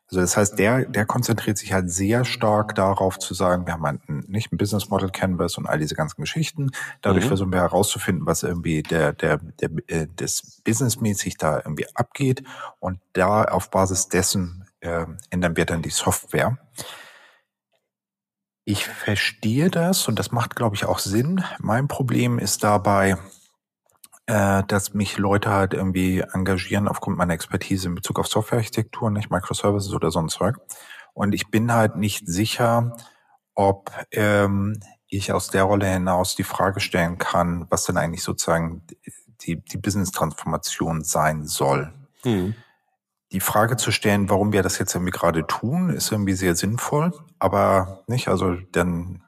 Also das heißt, der, der konzentriert sich halt sehr stark darauf zu sagen, wir haben halt ein, nicht ein Business Model Canvas und all diese ganzen Geschichten. Dadurch mhm. versuchen wir herauszufinden, was irgendwie der, der, der, äh, des Businessmäßig da irgendwie abgeht. Und da auf Basis dessen äh, ändern wir dann die Software. Ich verstehe das und das macht, glaube ich, auch Sinn. Mein Problem ist dabei, äh, dass mich Leute halt irgendwie engagieren aufgrund meiner Expertise in Bezug auf Softwarearchitektur, nicht Microservices oder sonst Zeug. Und ich bin halt nicht sicher, ob ähm, ich aus der Rolle hinaus die Frage stellen kann, was denn eigentlich sozusagen die, die Business-Transformation sein soll. Mhm die Frage zu stellen, warum wir das jetzt irgendwie gerade tun, ist irgendwie sehr sinnvoll, aber nicht, also dann,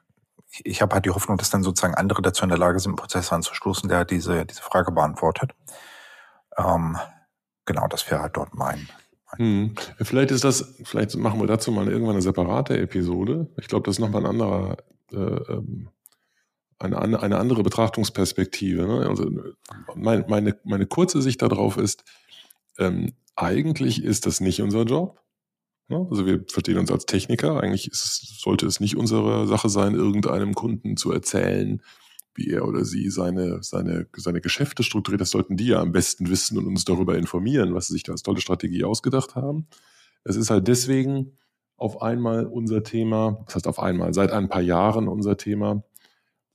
ich, habe halt die Hoffnung, dass dann sozusagen andere dazu in der Lage sind, einen Prozess anzustoßen, der diese, diese Frage beantwortet. Ähm, genau, das wäre halt dort mein. Hm. Vielleicht ist das, vielleicht machen wir dazu mal irgendwann eine separate Episode. Ich glaube, das ist nochmal ein anderer, äh, ähm, eine, eine andere Betrachtungsperspektive. Ne? Also mein, meine, meine kurze Sicht darauf ist, ähm, eigentlich ist das nicht unser Job. Also wir verstehen uns als Techniker. Eigentlich es, sollte es nicht unsere Sache sein, irgendeinem Kunden zu erzählen, wie er oder sie seine, seine, seine Geschäfte strukturiert. Das sollten die ja am besten wissen und uns darüber informieren, was sie sich da als tolle Strategie ausgedacht haben. Es ist halt deswegen auf einmal unser Thema, das heißt auf einmal, seit ein paar Jahren unser Thema,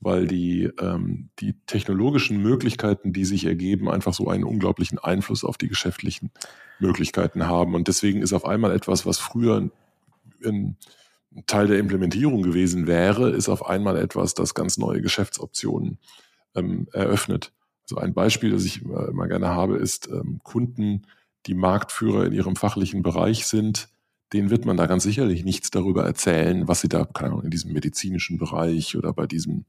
weil die, ähm, die technologischen Möglichkeiten, die sich ergeben, einfach so einen unglaublichen Einfluss auf die geschäftlichen Möglichkeiten haben. Und deswegen ist auf einmal etwas, was früher ein Teil der Implementierung gewesen wäre, ist auf einmal etwas, das ganz neue Geschäftsoptionen ähm, eröffnet. Also ein Beispiel, das ich immer gerne habe, ist ähm, Kunden, die Marktführer in ihrem fachlichen Bereich sind, denen wird man da ganz sicherlich nichts darüber erzählen, was sie da, keine Ahnung, in diesem medizinischen Bereich oder bei diesem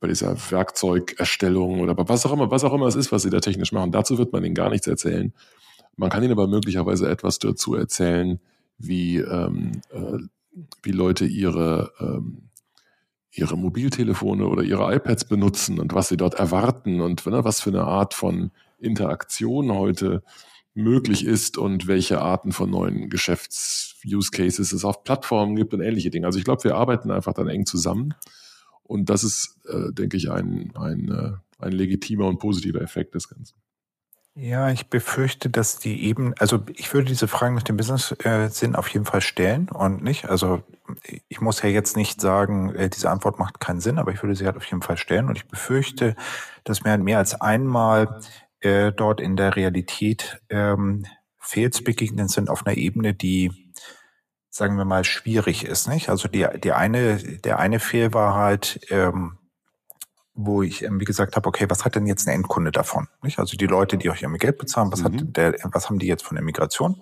bei dieser Werkzeugerstellung oder was auch immer, was auch immer es ist, was sie da technisch machen. Dazu wird man ihnen gar nichts erzählen. Man kann ihnen aber möglicherweise etwas dazu erzählen, wie, ähm, äh, wie Leute ihre, ähm, ihre Mobiltelefone oder ihre iPads benutzen und was sie dort erwarten und ne, was für eine Art von Interaktion heute möglich ist und welche Arten von neuen Geschäfts-Use Cases es auf Plattformen gibt und ähnliche Dinge. Also ich glaube, wir arbeiten einfach dann eng zusammen und das ist, äh, denke ich, ein, ein, äh, ein legitimer und positiver Effekt des Ganzen. Ja, ich befürchte, dass die eben, also ich würde diese Fragen nach dem Business-Sinn auf jeden Fall stellen und nicht, also ich muss ja jetzt nicht sagen, äh, diese Antwort macht keinen Sinn, aber ich würde sie halt auf jeden Fall stellen und ich befürchte, dass mir halt mehr als einmal äh, dort in der Realität ähm, Fails begegnet sind auf einer Ebene, die sagen wir mal, schwierig ist. Nicht? Also die, die eine, der eine Fehl war halt, ähm, wo ich irgendwie gesagt habe, okay, was hat denn jetzt ein Endkunde davon? Nicht? Also die Leute, die euch irgendwie Geld bezahlen, was, mhm. hat der, was haben die jetzt von der Migration?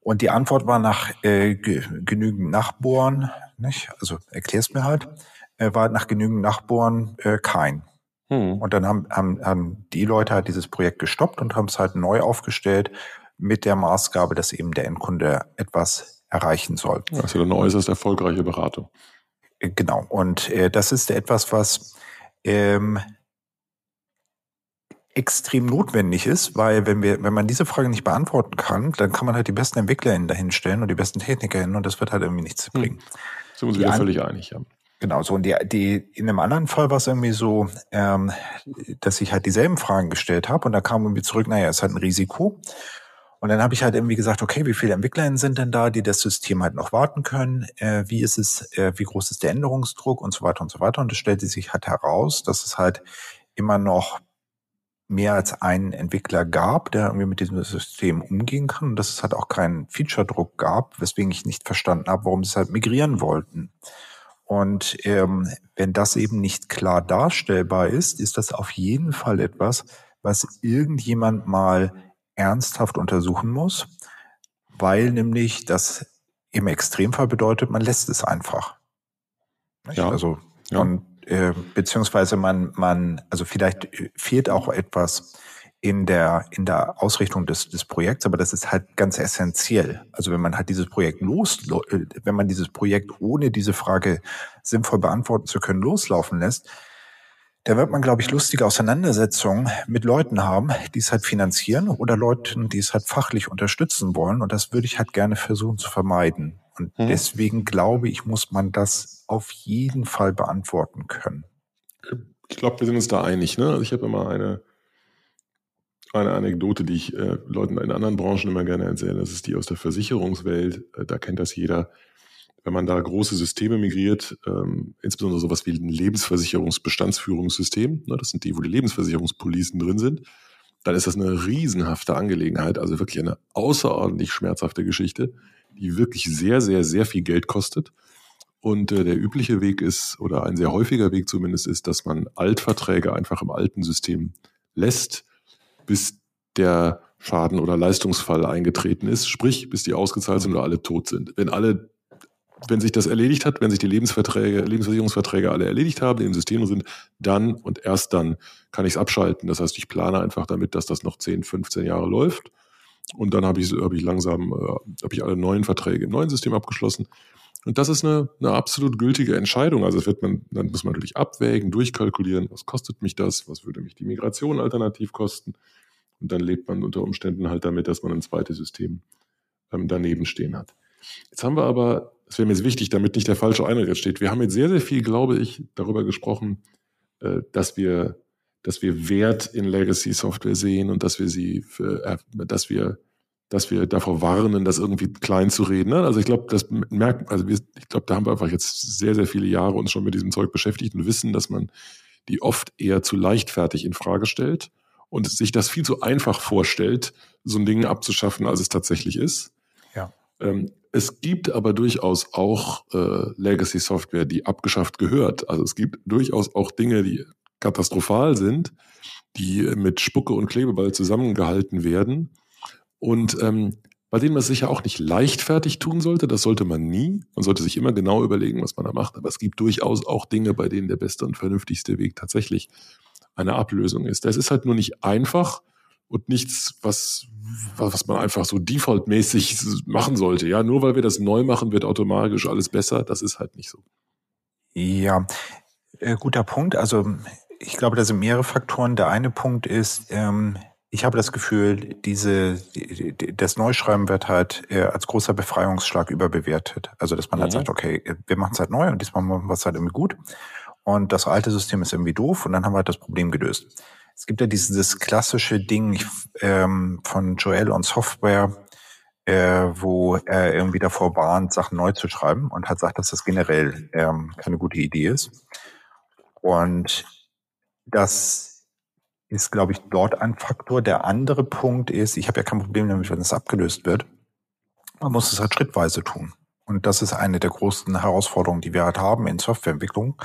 Und die Antwort war nach äh, genügend Nachbohren, nicht? also erklär's mir halt, äh, war nach genügend Nachbohren äh, kein. Mhm. Und dann haben, haben, haben die Leute halt dieses Projekt gestoppt und haben es halt neu aufgestellt mit der Maßgabe, dass eben der Endkunde etwas erreichen soll. Das ist ja eine äußerst erfolgreiche Beratung. Äh, genau. Und äh, das ist etwas, was ähm, extrem notwendig ist, weil wenn wir, wenn man diese Frage nicht beantworten kann, dann kann man halt die besten EntwicklerInnen dahinstellen und die besten TechnikerInnen und das wird halt irgendwie nichts hm. bringen. Sind wir uns wieder völlig einig, ja. Genau, so und die, die in einem anderen Fall war es irgendwie so, ähm, dass ich halt dieselben Fragen gestellt habe und da kam irgendwie zurück, naja, es hat ein Risiko. Und dann habe ich halt irgendwie gesagt, okay, wie viele EntwicklerInnen sind denn da, die das System halt noch warten können? Äh, wie ist es, äh, wie groß ist der Änderungsdruck und so weiter und so weiter. Und es stellte sich halt heraus, dass es halt immer noch mehr als einen Entwickler gab, der irgendwie mit diesem System umgehen kann und dass es halt auch keinen Feature-Druck gab, weswegen ich nicht verstanden habe, warum sie es halt migrieren wollten. Und ähm, wenn das eben nicht klar darstellbar ist, ist das auf jeden Fall etwas, was irgendjemand mal ernsthaft untersuchen muss, weil nämlich das im Extremfall bedeutet, man lässt es einfach. Ja. Also ja. und äh, beziehungsweise man man also vielleicht fehlt auch etwas in der in der Ausrichtung des des Projekts, aber das ist halt ganz essentiell. Also wenn man halt dieses Projekt los, wenn man dieses Projekt ohne diese Frage sinnvoll beantworten zu können loslaufen lässt, da wird man, glaube ich, lustige Auseinandersetzungen mit Leuten haben, die es halt finanzieren oder Leuten, die es halt fachlich unterstützen wollen. Und das würde ich halt gerne versuchen zu vermeiden. Und hm. deswegen glaube ich, muss man das auf jeden Fall beantworten können. Ich glaube, wir sind uns da einig. Ne? Also ich habe immer eine, eine Anekdote, die ich äh, Leuten in anderen Branchen immer gerne erzähle. Das ist die aus der Versicherungswelt. Äh, da kennt das jeder wenn man da große Systeme migriert, ähm, insbesondere sowas wie ein Lebensversicherungsbestandsführungssystem, ne, das sind die, wo die Lebensversicherungspolicen drin sind, dann ist das eine riesenhafte Angelegenheit, also wirklich eine außerordentlich schmerzhafte Geschichte, die wirklich sehr, sehr, sehr viel Geld kostet. Und äh, der übliche Weg ist, oder ein sehr häufiger Weg zumindest ist, dass man Altverträge einfach im alten System lässt, bis der Schaden oder Leistungsfall eingetreten ist, sprich, bis die ausgezahlt sind oder alle tot sind. Wenn alle wenn sich das erledigt hat, wenn sich die Lebensverträge, Lebensversicherungsverträge alle erledigt haben, die im System sind, dann und erst dann kann ich es abschalten. Das heißt, ich plane einfach damit, dass das noch 10, 15 Jahre läuft. Und dann habe ich, hab ich langsam, äh, habe ich alle neuen Verträge im neuen System abgeschlossen. Und das ist eine, eine absolut gültige Entscheidung. Also wird man, dann muss man natürlich abwägen, durchkalkulieren, was kostet mich das, was würde mich die Migration alternativ kosten. Und dann lebt man unter Umständen halt damit, dass man ein zweites System ähm, daneben stehen hat. Jetzt haben wir aber das wäre mir jetzt wichtig, damit nicht der falsche Eindruck steht. Wir haben jetzt sehr, sehr viel, glaube ich, darüber gesprochen, äh, dass wir, dass wir Wert in Legacy Software sehen und dass wir sie, für, äh, dass wir, dass wir davor warnen, das irgendwie klein zu reden. Ne? Also ich glaube, das merkt, also wir, ich glaube, da haben wir einfach jetzt sehr, sehr viele Jahre uns schon mit diesem Zeug beschäftigt und wissen, dass man die oft eher zu leichtfertig in Frage stellt und sich das viel zu einfach vorstellt, so ein Ding abzuschaffen, als es tatsächlich ist. Ähm, es gibt aber durchaus auch äh, Legacy-Software, die abgeschafft gehört. Also es gibt durchaus auch Dinge, die katastrophal sind, die mit Spucke und Klebeball zusammengehalten werden und ähm, bei denen man es sicher auch nicht leichtfertig tun sollte. Das sollte man nie. Man sollte sich immer genau überlegen, was man da macht. Aber es gibt durchaus auch Dinge, bei denen der beste und vernünftigste Weg tatsächlich eine Ablösung ist. Das ist halt nur nicht einfach und nichts, was, was man einfach so defaultmäßig machen sollte. Ja, nur weil wir das neu machen, wird automatisch alles besser. Das ist halt nicht so. Ja, äh, guter Punkt. Also ich glaube, da sind mehrere Faktoren. Der eine Punkt ist, ähm, ich habe das Gefühl, diese, die, das Neuschreiben wird halt äh, als großer Befreiungsschlag überbewertet. Also, dass man halt mhm. halt sagt, okay, wir machen es halt neu und diesmal machen wir es halt irgendwie gut. Und das alte System ist irgendwie doof und dann haben wir halt das Problem gelöst. Es gibt ja dieses klassische Ding ähm, von Joel und Software, äh, wo er irgendwie davor warnt, Sachen neu zu schreiben und hat sagt, dass das generell ähm, keine gute Idee ist. Und das ist, glaube ich, dort ein Faktor. Der andere Punkt ist, ich habe ja kein Problem damit, wenn es abgelöst wird. Man muss es halt schrittweise tun. Und das ist eine der großen Herausforderungen, die wir halt haben in Softwareentwicklung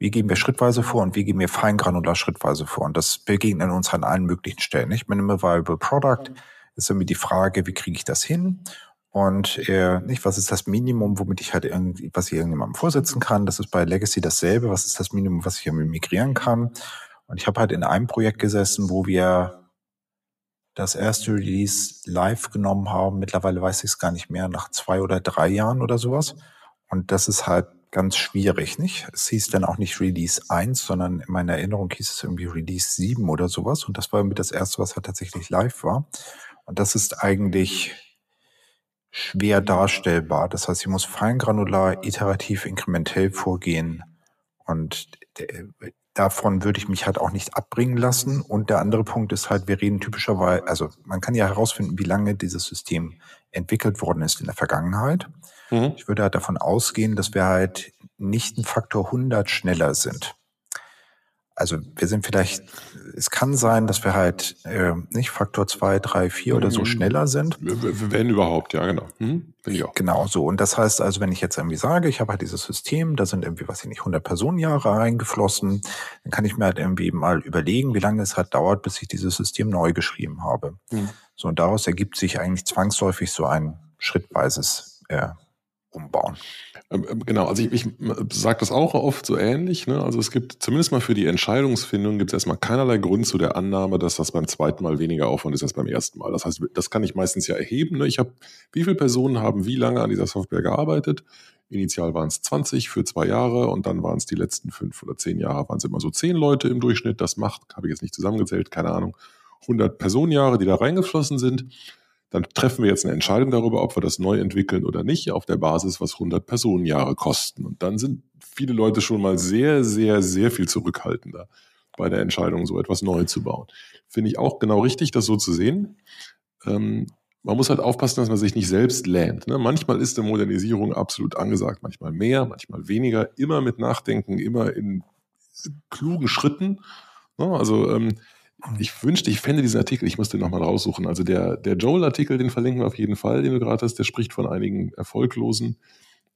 wie gehen wir schrittweise vor und wie gehen wir feingranular schrittweise vor. Und das begegnet uns an allen möglichen Stellen. Nicht? Minimum Viable Product ist irgendwie die Frage, wie kriege ich das hin? Und äh, nicht, was ist das Minimum, womit ich halt irgendwie, was ich irgendjemandem vorsetzen kann? Das ist bei Legacy dasselbe. Was ist das Minimum, was ich irgendwie migrieren kann? Und ich habe halt in einem Projekt gesessen, wo wir das erste Release live genommen haben. Mittlerweile weiß ich es gar nicht mehr, nach zwei oder drei Jahren oder sowas. Und das ist halt ganz schwierig, nicht? Es hieß dann auch nicht Release 1, sondern in meiner Erinnerung hieß es irgendwie Release 7 oder sowas. Und das war mit das erste, was halt tatsächlich live war. Und das ist eigentlich schwer darstellbar. Das heißt, ich muss feingranular, iterativ, inkrementell vorgehen. Und davon würde ich mich halt auch nicht abbringen lassen. Und der andere Punkt ist halt, wir reden typischerweise, also man kann ja herausfinden, wie lange dieses System entwickelt worden ist in der Vergangenheit. Mhm. Ich würde halt davon ausgehen, dass wir halt nicht ein Faktor 100 schneller sind. Also wir sind vielleicht, es kann sein, dass wir halt äh, nicht Faktor 2, 3, 4 oder so mhm. schneller sind. Wenn überhaupt, ja, genau. Hm? Auch. Genau so. Und das heißt also, wenn ich jetzt irgendwie sage, ich habe halt dieses System, da sind irgendwie, was ich nicht, 100 Personenjahre reingeflossen, dann kann ich mir halt irgendwie mal überlegen, wie lange es halt dauert, bis ich dieses System neu geschrieben habe. Hm. So, und daraus ergibt sich eigentlich zwangsläufig so ein schrittweises äh, Umbauen. Ähm, ähm, genau, also ich, ich sage das auch oft so ähnlich. Ne? Also es gibt zumindest mal für die Entscheidungsfindung gibt es erstmal keinerlei Grund zu der Annahme, dass das beim zweiten Mal weniger Aufwand ist als beim ersten Mal. Das heißt, das kann ich meistens ja erheben. Ne? Ich habe, wie viele Personen haben wie lange an dieser Software gearbeitet? Initial waren es 20 für zwei Jahre und dann waren es die letzten fünf oder zehn Jahre, waren es immer so zehn Leute im Durchschnitt. Das macht, habe ich jetzt nicht zusammengezählt, keine Ahnung, 100 Personenjahre, die da reingeflossen sind dann treffen wir jetzt eine Entscheidung darüber, ob wir das neu entwickeln oder nicht, auf der Basis, was 100 Personenjahre kosten. Und dann sind viele Leute schon mal sehr, sehr, sehr viel zurückhaltender bei der Entscheidung, so etwas neu zu bauen. Finde ich auch genau richtig, das so zu sehen. Ähm, man muss halt aufpassen, dass man sich nicht selbst lähmt. Ne? Manchmal ist eine Modernisierung absolut angesagt, manchmal mehr, manchmal weniger, immer mit Nachdenken, immer in klugen Schritten. Ne? Also ähm, ich wünschte, ich fände diesen Artikel, ich musste nochmal raussuchen. Also der, der Joel-Artikel, den verlinken wir auf jeden Fall, den du gerade hast, der spricht von einigen erfolglosen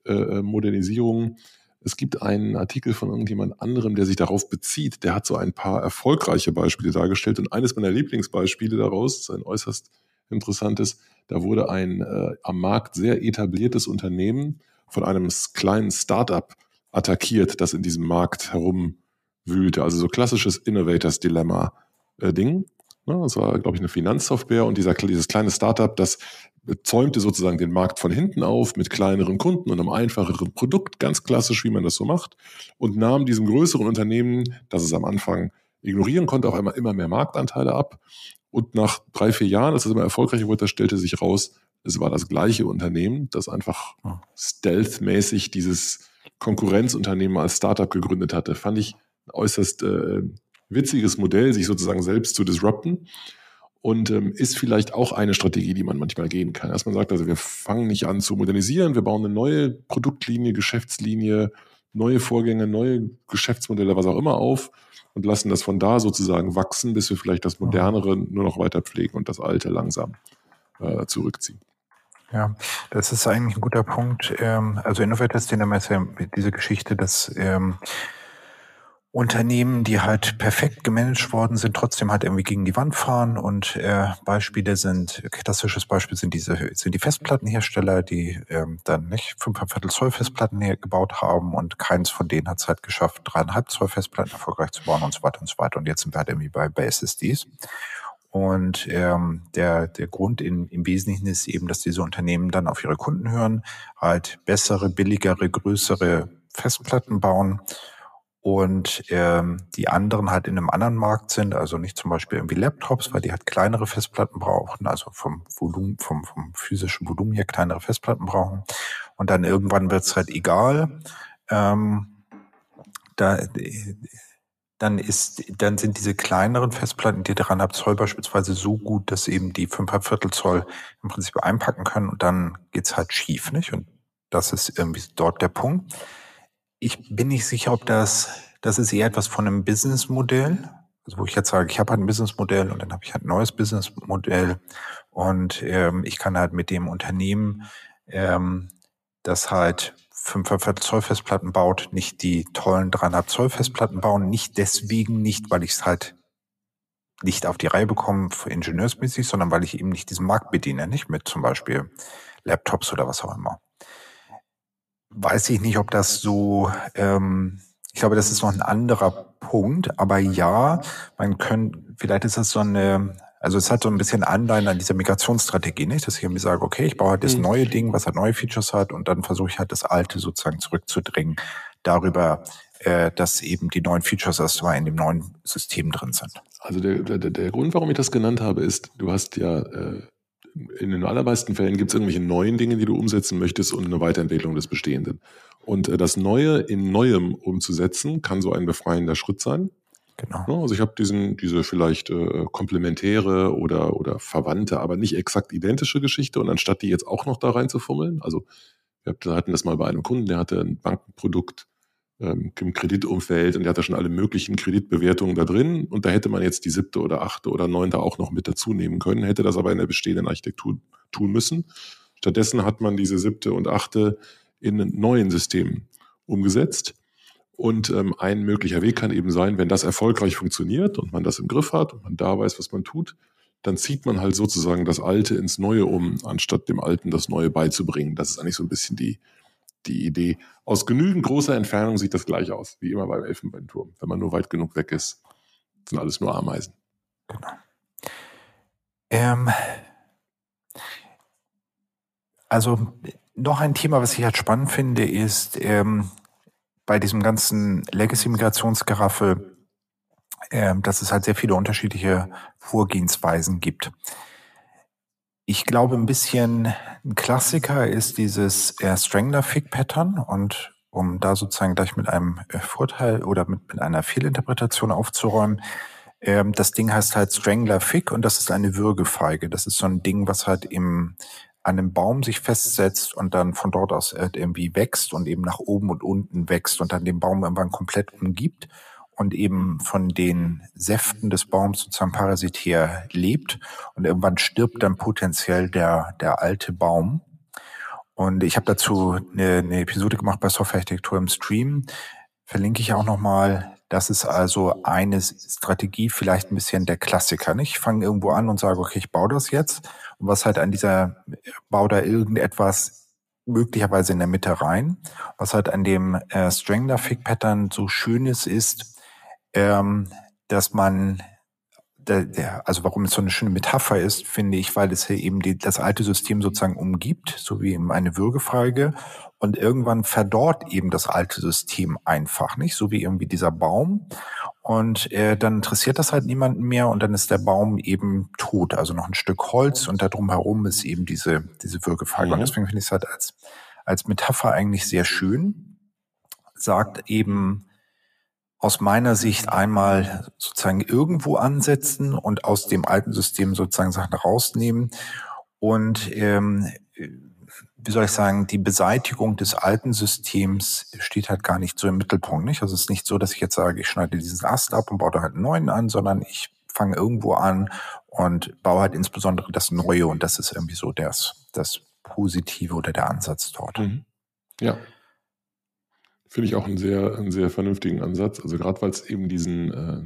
äh, äh, Modernisierungen. Es gibt einen Artikel von irgendjemand anderem, der sich darauf bezieht. Der hat so ein paar erfolgreiche Beispiele dargestellt. Und eines meiner Lieblingsbeispiele daraus, ist ein äußerst interessantes, da wurde ein äh, am Markt sehr etabliertes Unternehmen von einem kleinen Startup attackiert, das in diesem Markt herumwühlte. Also so klassisches Innovators Dilemma äh, Ding. Ne? Das war, glaube ich, eine Finanzsoftware und dieser, dieses kleine Startup, das zäumte sozusagen den Markt von hinten auf mit kleineren Kunden und einem einfacheren Produkt, ganz klassisch, wie man das so macht, und nahm diesem größeren Unternehmen, das es am Anfang ignorieren konnte, auch immer, immer mehr Marktanteile ab. Und nach drei, vier Jahren, als es immer erfolgreicher wurde, stellte sich raus, es war das gleiche Unternehmen, das einfach hm. stealth-mäßig dieses Konkurrenzunternehmen als Startup gegründet hatte. Fand ich äußerst äh, witziges Modell, sich sozusagen selbst zu disrupten. Und ähm, ist vielleicht auch eine Strategie, die man manchmal gehen kann. Dass man sagt, also wir fangen nicht an zu modernisieren, wir bauen eine neue Produktlinie, Geschäftslinie, neue Vorgänge, neue Geschäftsmodelle, was auch immer auf und lassen das von da sozusagen wachsen, bis wir vielleicht das Modernere nur noch weiter pflegen und das Alte langsam äh, zurückziehen. Ja, das ist eigentlich ein guter Punkt. Ähm, also Cinema ist ja diese Geschichte, dass ähm, Unternehmen, die halt perfekt gemanagt worden sind, trotzdem halt irgendwie gegen die Wand fahren. Und äh, Beispiele sind, klassisches Beispiel sind diese, sind die Festplattenhersteller, die ähm, dann nicht fünfeinviertel Zoll Festplatten gebaut haben und keins von denen hat es halt geschafft, dreieinhalb Zoll Festplatten erfolgreich zu bauen und so weiter und so weiter. Und jetzt sind wir halt irgendwie bei, bei SSDs. Und ähm, der, der Grund in, im Wesentlichen ist eben, dass diese Unternehmen dann auf ihre Kunden hören, halt bessere, billigere, größere Festplatten bauen und ähm, die anderen halt in einem anderen Markt sind, also nicht zum Beispiel irgendwie Laptops, weil die halt kleinere Festplatten brauchen, also vom Volumen, vom, vom physischen Volumen her kleinere Festplatten brauchen. Und dann irgendwann wird's halt egal. Ähm, da, dann ist, dann sind diese kleineren Festplatten, die dreieinhalb Zoll beispielsweise so gut, dass eben die fünfeinhalb Viertel Zoll im Prinzip einpacken können und dann geht's halt schief, nicht? Und das ist irgendwie dort der Punkt. Ich bin nicht sicher, ob das, das ist eher etwas von einem Businessmodell. Also wo ich jetzt sage, ich habe halt ein Businessmodell und dann habe ich halt ein neues Businessmodell und ähm, ich kann halt mit dem Unternehmen, ähm, das halt 5,5 Zoll Festplatten baut, nicht die tollen 3,5 Zoll Festplatten bauen. Nicht deswegen nicht, weil ich es halt nicht auf die Reihe bekomme, ingenieursmäßig, sondern weil ich eben nicht diesen Markt bediene, nicht mit zum Beispiel Laptops oder was auch immer weiß ich nicht, ob das so, ähm, ich glaube, das ist noch ein anderer Punkt, aber ja, man könnte, vielleicht ist das so eine, also es hat so ein bisschen Anleihen an dieser Migrationsstrategie, nicht? Dass ich irgendwie sage, okay, ich baue halt das mhm. neue Ding, was halt neue Features hat und dann versuche ich halt das alte sozusagen zurückzudrängen darüber, äh, dass eben die neuen Features erstmal in dem neuen System drin sind. Also der, der, der Grund, warum ich das genannt habe, ist, du hast ja äh, in den allermeisten Fällen gibt es irgendwelche neuen Dinge, die du umsetzen möchtest und eine Weiterentwicklung des Bestehenden. Und äh, das Neue in Neuem umzusetzen, kann so ein befreiender Schritt sein. Genau. Also ich habe diesen, diese vielleicht äh, komplementäre oder, oder verwandte, aber nicht exakt identische Geschichte und anstatt die jetzt auch noch da reinzufummeln, also wir hatten das mal bei einem Kunden, der hatte ein Bankenprodukt ähm, im Kreditumfeld und der hatte schon alle möglichen Kreditbewertungen da drin und da hätte man jetzt die siebte oder achte oder neunte auch noch mit dazu nehmen können, hätte das aber in der bestehenden Architektur tun müssen. Stattdessen hat man diese siebte und achte in neuen Systemen umgesetzt. Und ähm, ein möglicher Weg kann eben sein, wenn das erfolgreich funktioniert und man das im Griff hat und man da weiß, was man tut, dann zieht man halt sozusagen das Alte ins Neue um, anstatt dem Alten das Neue beizubringen. Das ist eigentlich so ein bisschen die, die Idee. Aus genügend großer Entfernung sieht das gleich aus, wie immer beim Elfenbeinturm. Wenn man nur weit genug weg ist, sind alles nur Ameisen. Genau. Ähm, also noch ein Thema, was ich halt spannend finde, ist ähm, bei diesem ganzen Legacy-Migrationsgeraffel, ähm, dass es halt sehr viele unterschiedliche Vorgehensweisen gibt. Ich glaube, ein bisschen ein Klassiker ist dieses Strangler-Fig-Pattern und um da sozusagen gleich mit einem äh, Vorteil oder mit, mit einer Fehlinterpretation aufzuräumen, ähm, das Ding heißt halt Strangler Fig und das ist eine Würgefeige. Das ist so ein Ding, was halt im an einem Baum sich festsetzt und dann von dort aus irgendwie wächst und eben nach oben und unten wächst und dann den Baum irgendwann komplett umgibt und eben von den Säften des Baums sozusagen parasitär lebt und irgendwann stirbt dann potenziell der, der alte Baum. Und ich habe dazu eine, eine Episode gemacht bei Softwarearchitektur im Stream. Verlinke ich auch nochmal. Das ist also eine Strategie, vielleicht ein bisschen der Klassiker. Nicht? Ich fange irgendwo an und sage, okay, ich baue das jetzt. Und was halt an dieser, baue da irgendetwas möglicherweise in der Mitte rein. Was halt an dem äh, Strangler Fig Pattern so schönes ist, ähm, dass man der, der, also warum es so eine schöne Metapher ist, finde ich, weil es hier eben die, das alte System sozusagen umgibt, so wie eben eine Würgefeige. Und irgendwann verdorrt eben das alte System einfach, nicht? So wie irgendwie dieser Baum. Und äh, dann interessiert das halt niemanden mehr und dann ist der Baum eben tot. Also noch ein Stück Holz und da drumherum ist eben diese, diese Würgefeige. Mhm. Und deswegen finde ich es halt als, als Metapher eigentlich sehr schön. Sagt eben, aus meiner Sicht einmal sozusagen irgendwo ansetzen und aus dem alten System sozusagen Sachen rausnehmen und ähm, wie soll ich sagen, die Beseitigung des alten Systems steht halt gar nicht so im Mittelpunkt. Nicht? Also es ist nicht so, dass ich jetzt sage, ich schneide diesen Ast ab und baue da halt einen neuen an, sondern ich fange irgendwo an und baue halt insbesondere das Neue und das ist irgendwie so das, das Positive oder der Ansatz dort. Mhm. Ja. Finde ich auch einen sehr, einen sehr vernünftigen Ansatz. Also gerade weil es eben diesen, äh,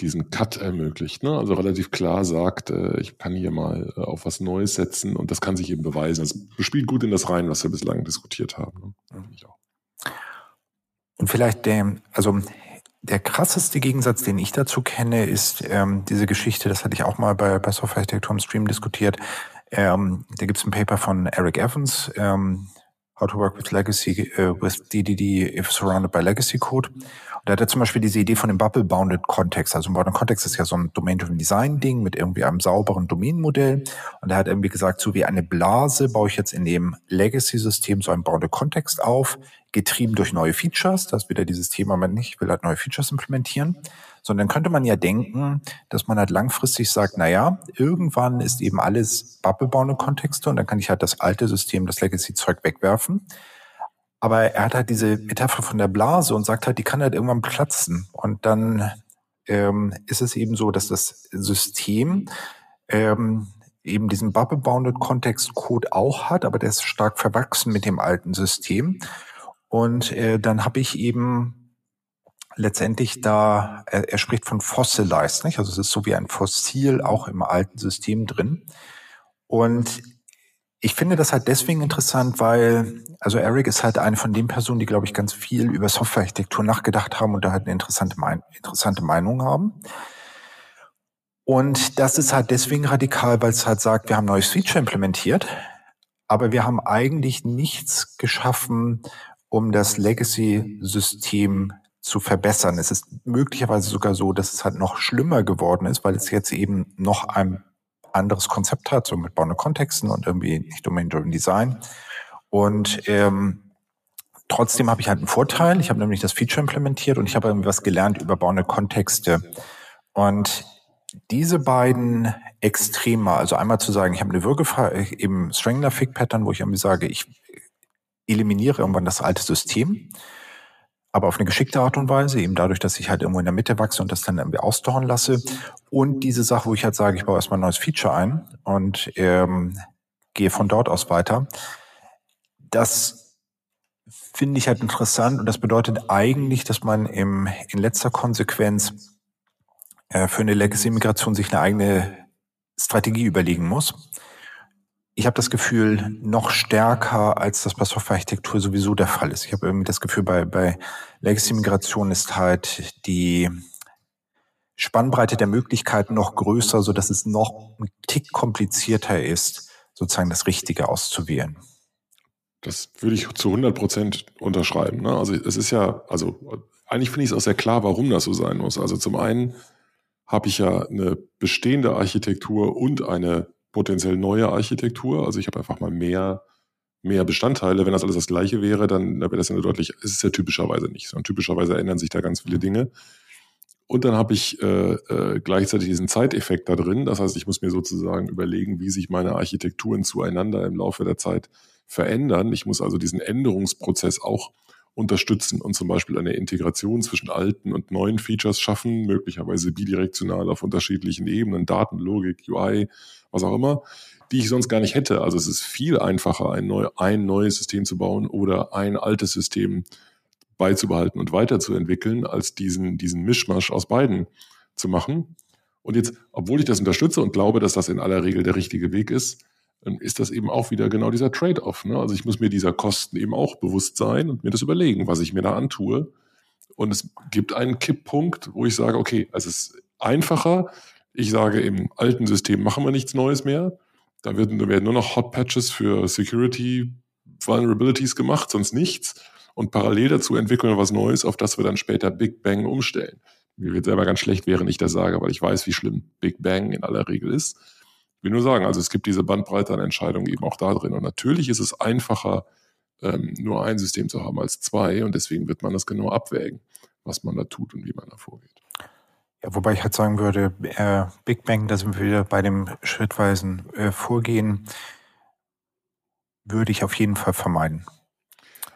diesen Cut ermöglicht. Ne? Also relativ klar sagt, äh, ich kann hier mal äh, auf was Neues setzen und das kann sich eben beweisen. Es spielt gut in das rein, was wir bislang diskutiert haben. Ne? Auch. Und vielleicht der, also der krasseste Gegensatz, den ich dazu kenne, ist ähm, diese Geschichte, das hatte ich auch mal bei, bei Software Architecture im Stream diskutiert. Ähm, da gibt es ein Paper von Eric Evans, ähm, How to Work with Legacy, uh, with DDD if surrounded by Legacy Code. Und da hat er zum Beispiel diese Idee von dem Bubble-Bounded Context. Also ein Bounded Context ist ja so ein Domain-Driven Design-Ding mit irgendwie einem sauberen Domain-Modell. Und er hat irgendwie gesagt, so wie eine Blase baue ich jetzt in dem Legacy-System so einen Bounded Context auf, getrieben durch neue Features. Das ist wieder dieses Thema, man nicht will halt neue Features implementieren sondern könnte man ja denken, dass man halt langfristig sagt, na ja, irgendwann ist eben alles bubble Kontexte und dann kann ich halt das alte System, das Legacy-Zeug wegwerfen. Aber er hat halt diese Metapher von der Blase und sagt halt, die kann halt irgendwann platzen. Und dann ähm, ist es eben so, dass das System ähm, eben diesen Bubble-Bounded Context-Code auch hat, aber der ist stark verwachsen mit dem alten System. Und äh, dann habe ich eben letztendlich da, er, er spricht von fossilized, nicht? Also es ist so wie ein Fossil auch im alten System drin. Und ich finde das halt deswegen interessant, weil, also Eric ist halt eine von den Personen, die, glaube ich, ganz viel über Softwarearchitektur nachgedacht haben und da halt eine interessante, interessante Meinung haben. Und das ist halt deswegen radikal, weil es halt sagt, wir haben neues Feature implementiert, aber wir haben eigentlich nichts geschaffen, um das Legacy-System zu verbessern. Es ist möglicherweise sogar so, dass es halt noch schlimmer geworden ist, weil es jetzt eben noch ein anderes Konzept hat, so mit Bounded Kontexten und irgendwie nicht Domain-Driven Design. Und ähm, trotzdem habe ich halt einen Vorteil. Ich habe nämlich das Feature implementiert und ich habe irgendwie was gelernt über bauende Kontexte. Und diese beiden Extreme, also einmal zu sagen, ich habe eine Würgefrage, eben Strangler Fig Pattern, wo ich irgendwie sage, ich eliminiere irgendwann das alte System, aber auf eine geschickte Art und Weise, eben dadurch, dass ich halt irgendwo in der Mitte wachse und das dann irgendwie ausdauern lasse. Und diese Sache, wo ich halt sage, ich baue erstmal ein neues Feature ein und ähm, gehe von dort aus weiter. Das finde ich halt interessant und das bedeutet eigentlich, dass man im, in letzter Konsequenz äh, für eine Legacy-Migration sich eine eigene Strategie überlegen muss. Ich habe das Gefühl, noch stärker, als das bei Softwarearchitektur sowieso der Fall ist. Ich habe irgendwie das Gefühl, bei, bei Legacy-Migration ist halt die Spannbreite der Möglichkeiten noch größer, so dass es noch ein Tick komplizierter ist, sozusagen das Richtige auszuwählen. Das würde ich zu 100 Prozent unterschreiben. Ne? Also es ist ja, also eigentlich finde ich es auch sehr klar, warum das so sein muss. Also zum einen habe ich ja eine bestehende Architektur und eine potenziell neue Architektur. Also ich habe einfach mal mehr, mehr Bestandteile. Wenn das alles das gleiche wäre, dann wäre das ja deutlich, es ist ja typischerweise nicht. Und typischerweise ändern sich da ganz viele Dinge. Und dann habe ich äh, äh, gleichzeitig diesen Zeiteffekt da drin. Das heißt, ich muss mir sozusagen überlegen, wie sich meine Architekturen zueinander im Laufe der Zeit verändern. Ich muss also diesen Änderungsprozess auch unterstützen und zum Beispiel eine Integration zwischen alten und neuen Features schaffen, möglicherweise bidirektional auf unterschiedlichen Ebenen, Daten, Logik, UI, was auch immer, die ich sonst gar nicht hätte. Also es ist viel einfacher, ein, neu, ein neues System zu bauen oder ein altes System beizubehalten und weiterzuentwickeln, als diesen, diesen Mischmasch aus beiden zu machen. Und jetzt, obwohl ich das unterstütze und glaube, dass das in aller Regel der richtige Weg ist, dann ist das eben auch wieder genau dieser Trade-off. Ne? Also ich muss mir dieser Kosten eben auch bewusst sein und mir das überlegen, was ich mir da antue. Und es gibt einen Kipppunkt, wo ich sage, okay, es ist einfacher. Ich sage, im alten System machen wir nichts Neues mehr. Da werden, werden nur noch Hot Patches für Security Vulnerabilities gemacht, sonst nichts. Und parallel dazu entwickeln wir was Neues, auf das wir dann später Big Bang umstellen. Mir wird selber ganz schlecht, während ich das sage, weil ich weiß, wie schlimm Big Bang in aller Regel ist. Ich will nur sagen, also es gibt diese Bandbreite an Entscheidungen eben auch da drin. Und natürlich ist es einfacher, ähm, nur ein System zu haben als zwei. Und deswegen wird man das genau abwägen, was man da tut und wie man da vorgeht. Ja, wobei ich halt sagen würde, äh, Big Bang, da sind wir wieder bei dem schrittweisen äh, Vorgehen, würde ich auf jeden Fall vermeiden.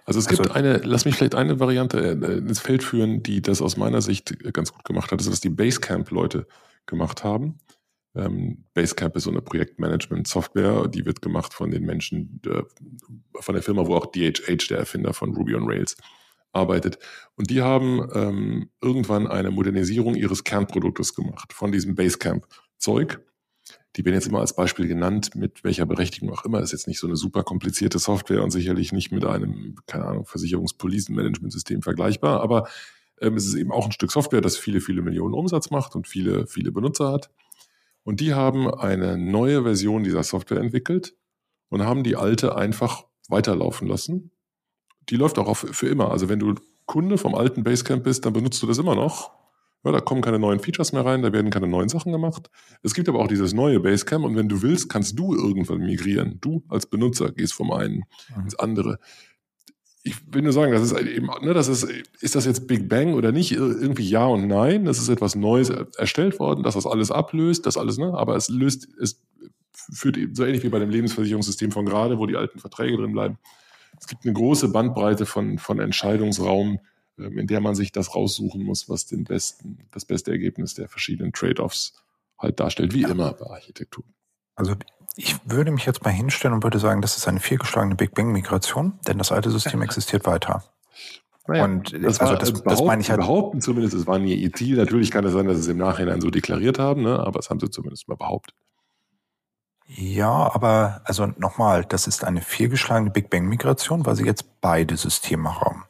Also es gibt also, eine, lass mich vielleicht eine Variante äh, ins Feld führen, die das aus meiner Sicht ganz gut gemacht hat. Das ist, was die Basecamp-Leute gemacht haben. Ähm, Basecamp ist so eine Projektmanagement-Software, die wird gemacht von den Menschen, äh, von der Firma, wo auch DHH, der Erfinder von Ruby on Rails, arbeitet. Und die haben ähm, irgendwann eine Modernisierung ihres Kernproduktes gemacht, von diesem Basecamp-Zeug. Die werden jetzt immer als Beispiel genannt, mit welcher Berechtigung auch immer. Das ist jetzt nicht so eine super komplizierte Software und sicherlich nicht mit einem, keine Ahnung, Versicherungspolisenmanagementsystem vergleichbar, aber ähm, es ist eben auch ein Stück Software, das viele, viele Millionen Umsatz macht und viele, viele Benutzer hat. Und die haben eine neue Version dieser Software entwickelt und haben die alte einfach weiterlaufen lassen. Die läuft auch auf, für immer. Also wenn du Kunde vom alten Basecamp bist, dann benutzt du das immer noch. Ja, da kommen keine neuen Features mehr rein, da werden keine neuen Sachen gemacht. Es gibt aber auch dieses neue Basecamp und wenn du willst, kannst du irgendwann migrieren. Du als Benutzer gehst vom einen mhm. ins andere ich will nur sagen, das ist eben, ne, das ist, ist das jetzt Big Bang oder nicht? Irgendwie ja und nein. Das ist etwas Neues erstellt worden, dass das alles ablöst, das alles, ne? Aber es löst, es führt eben so ähnlich wie bei dem Lebensversicherungssystem von gerade, wo die alten Verträge drin bleiben. Es gibt eine große Bandbreite von, von Entscheidungsraum, ähm, in der man sich das raussuchen muss, was den besten, das beste Ergebnis der verschiedenen Trade-offs halt darstellt, wie immer bei Architektur. Also ich würde mich jetzt mal hinstellen und würde sagen, das ist eine vielgeschlagene Big Bang-Migration, denn das alte System existiert weiter. Naja, und das, also das, das meine ich halt. Behaupten zumindest, es war nie ihr Ziel. Natürlich kann es sein, dass sie es im Nachhinein so deklariert haben, ne? aber das haben sie zumindest mal behauptet. Ja, aber also nochmal, das ist eine fehlgeschlagene Big Bang-Migration, weil sie jetzt beide Systeme haben.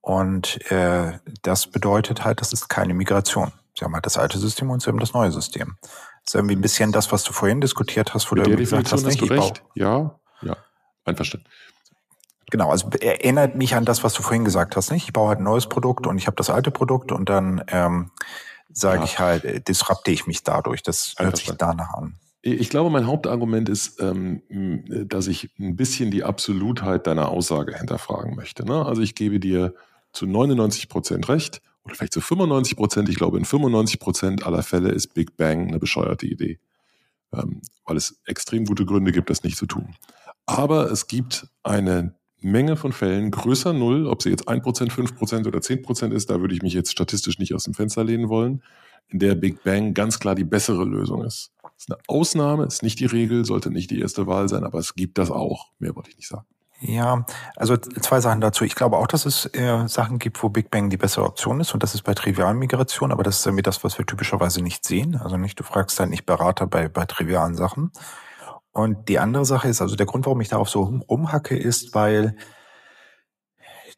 Und äh, das bedeutet halt, das ist keine Migration. Sie haben halt das alte System und sie haben das neue System. Das ist irgendwie ein bisschen das, was du vorhin diskutiert hast, wo Mit du gesagt hast, hast du recht. Ja, ja, einverstanden. Genau, also erinnert mich an das, was du vorhin gesagt hast. Nicht? Ich baue halt ein neues Produkt und ich habe das alte Produkt und dann ähm, sage ja. ich halt, äh, disrupte ich mich dadurch. Das hört sich danach an. Ich glaube, mein Hauptargument ist, ähm, dass ich ein bisschen die Absolutheit deiner Aussage hinterfragen möchte. Ne? Also ich gebe dir zu 99 Prozent recht oder vielleicht zu 95 Prozent. Ich glaube, in 95 Prozent aller Fälle ist Big Bang eine bescheuerte Idee, ähm, weil es extrem gute Gründe gibt, das nicht zu tun. Aber es gibt eine Menge von Fällen, größer Null, ob sie jetzt 1%, 5% oder 10% ist, da würde ich mich jetzt statistisch nicht aus dem Fenster lehnen wollen, in der Big Bang ganz klar die bessere Lösung ist. Ist eine Ausnahme, ist nicht die Regel, sollte nicht die erste Wahl sein, aber es gibt das auch. Mehr wollte ich nicht sagen. Ja, also zwei Sachen dazu. Ich glaube auch, dass es äh, Sachen gibt, wo Big Bang die bessere Option ist und das ist bei trivialen Migrationen, aber das ist irgendwie das, was wir typischerweise nicht sehen. Also nicht, du fragst dann nicht Berater bei, bei trivialen Sachen. Und die andere Sache ist, also der Grund, warum ich darauf so rumhacke, ist, weil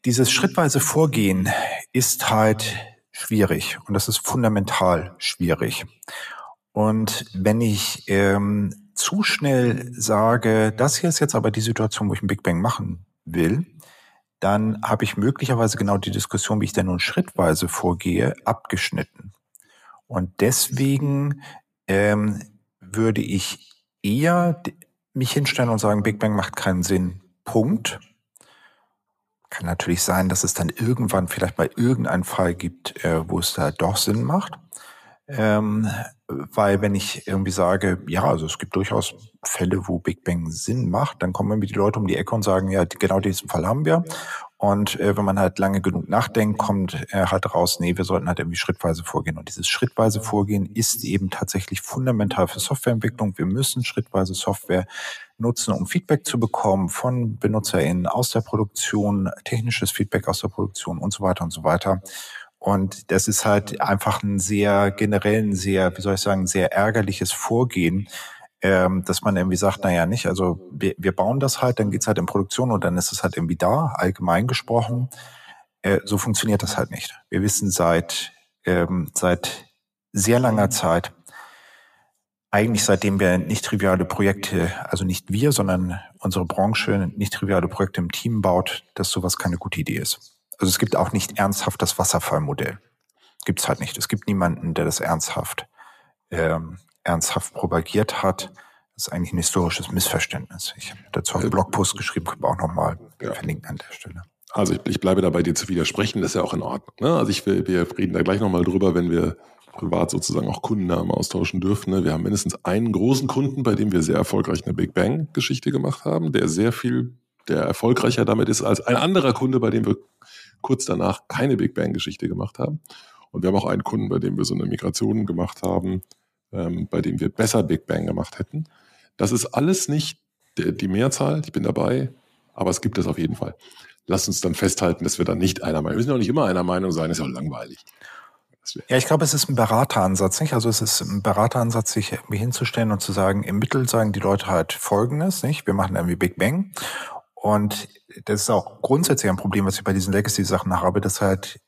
dieses schrittweise Vorgehen ist halt schwierig und das ist fundamental schwierig. Und wenn ich ähm, zu schnell sage, das hier ist jetzt aber die Situation, wo ich einen Big Bang machen will, dann habe ich möglicherweise genau die Diskussion, wie ich denn nun schrittweise vorgehe, abgeschnitten. Und deswegen ähm, würde ich eher mich hinstellen und sagen, Big Bang macht keinen Sinn. Punkt. Kann natürlich sein, dass es dann irgendwann vielleicht bei irgendeinem Fall gibt, äh, wo es da doch Sinn macht. Ähm, weil wenn ich irgendwie sage, ja, also es gibt durchaus Fälle, wo Big Bang Sinn macht, dann kommen irgendwie die Leute um die Ecke und sagen, ja, genau diesen Fall haben wir. Und äh, wenn man halt lange genug nachdenkt, kommt er äh, halt raus, nee, wir sollten halt irgendwie schrittweise vorgehen. Und dieses schrittweise Vorgehen ist eben tatsächlich fundamental für Softwareentwicklung. Wir müssen schrittweise Software nutzen, um Feedback zu bekommen von BenutzerInnen aus der Produktion, technisches Feedback aus der Produktion und so weiter und so weiter. Und das ist halt einfach ein sehr generell ein sehr, wie soll ich sagen, sehr ärgerliches Vorgehen, ähm, dass man irgendwie sagt, naja, nicht, also wir, wir bauen das halt, dann geht's halt in Produktion und dann ist es halt irgendwie da, allgemein gesprochen. Äh, so funktioniert das halt nicht. Wir wissen seit, ähm, seit sehr langer Zeit, eigentlich seitdem wir nicht triviale Projekte, also nicht wir, sondern unsere Branche nicht triviale Projekte im Team baut, dass sowas keine gute Idee ist. Also es gibt auch nicht ernsthaft das Wasserfallmodell. Gibt's halt nicht. Es gibt niemanden, der das ernsthaft ähm, ernsthaft propagiert hat. Das ist eigentlich ein historisches Missverständnis. Ich habe dazu einen Blogpost geschrieben, können wir auch nochmal ja. verlinken an der Stelle. Also ich, ich, bleibe dabei, dir zu widersprechen, das ist ja auch in Ordnung. Ne? Also ich will, wir reden da gleich nochmal drüber, wenn wir privat sozusagen auch Kundennamen austauschen dürfen. Ne? Wir haben mindestens einen großen Kunden, bei dem wir sehr erfolgreich eine Big Bang-Geschichte gemacht haben, der sehr viel, der erfolgreicher damit ist als ein anderer Kunde, bei dem wir kurz danach keine Big Bang-Geschichte gemacht haben. Und wir haben auch einen Kunden, bei dem wir so eine Migration gemacht haben, ähm, bei dem wir besser Big Bang gemacht hätten. Das ist alles nicht der, die Mehrzahl, ich bin dabei, aber es gibt es auf jeden Fall. Lass uns dann festhalten, dass wir dann nicht einer Meinung, wir müssen auch nicht immer einer Meinung sein, ist auch langweilig. Ja, ich glaube, es ist ein Berateransatz, nicht? Also es ist ein Berateransatz, sich hinzustellen und zu sagen, im Mittel sagen die Leute halt Folgendes, nicht? Wir machen irgendwie Big Bang. Und das ist auch grundsätzlich ein Problem, was ich bei diesen Legacy-Sachen habe, dass halt,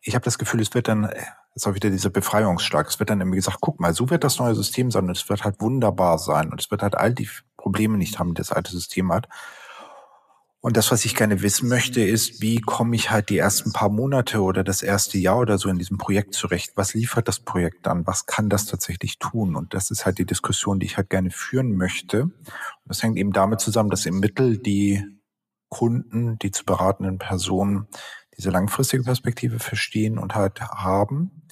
ich habe das Gefühl, es wird dann ist auch wieder dieser Befreiungsschlag. Es wird dann immer gesagt, guck mal, so wird das neue System sein und es wird halt wunderbar sein und es wird halt all die Probleme nicht haben, die das alte System hat. Und das, was ich gerne wissen möchte, ist, wie komme ich halt die ersten paar Monate oder das erste Jahr oder so in diesem Projekt zurecht? Was liefert das Projekt dann? Was kann das tatsächlich tun? Und das ist halt die Diskussion, die ich halt gerne führen möchte. Und das hängt eben damit zusammen, dass im Mittel die Kunden, die zu beratenden Personen diese langfristige Perspektive verstehen und halt haben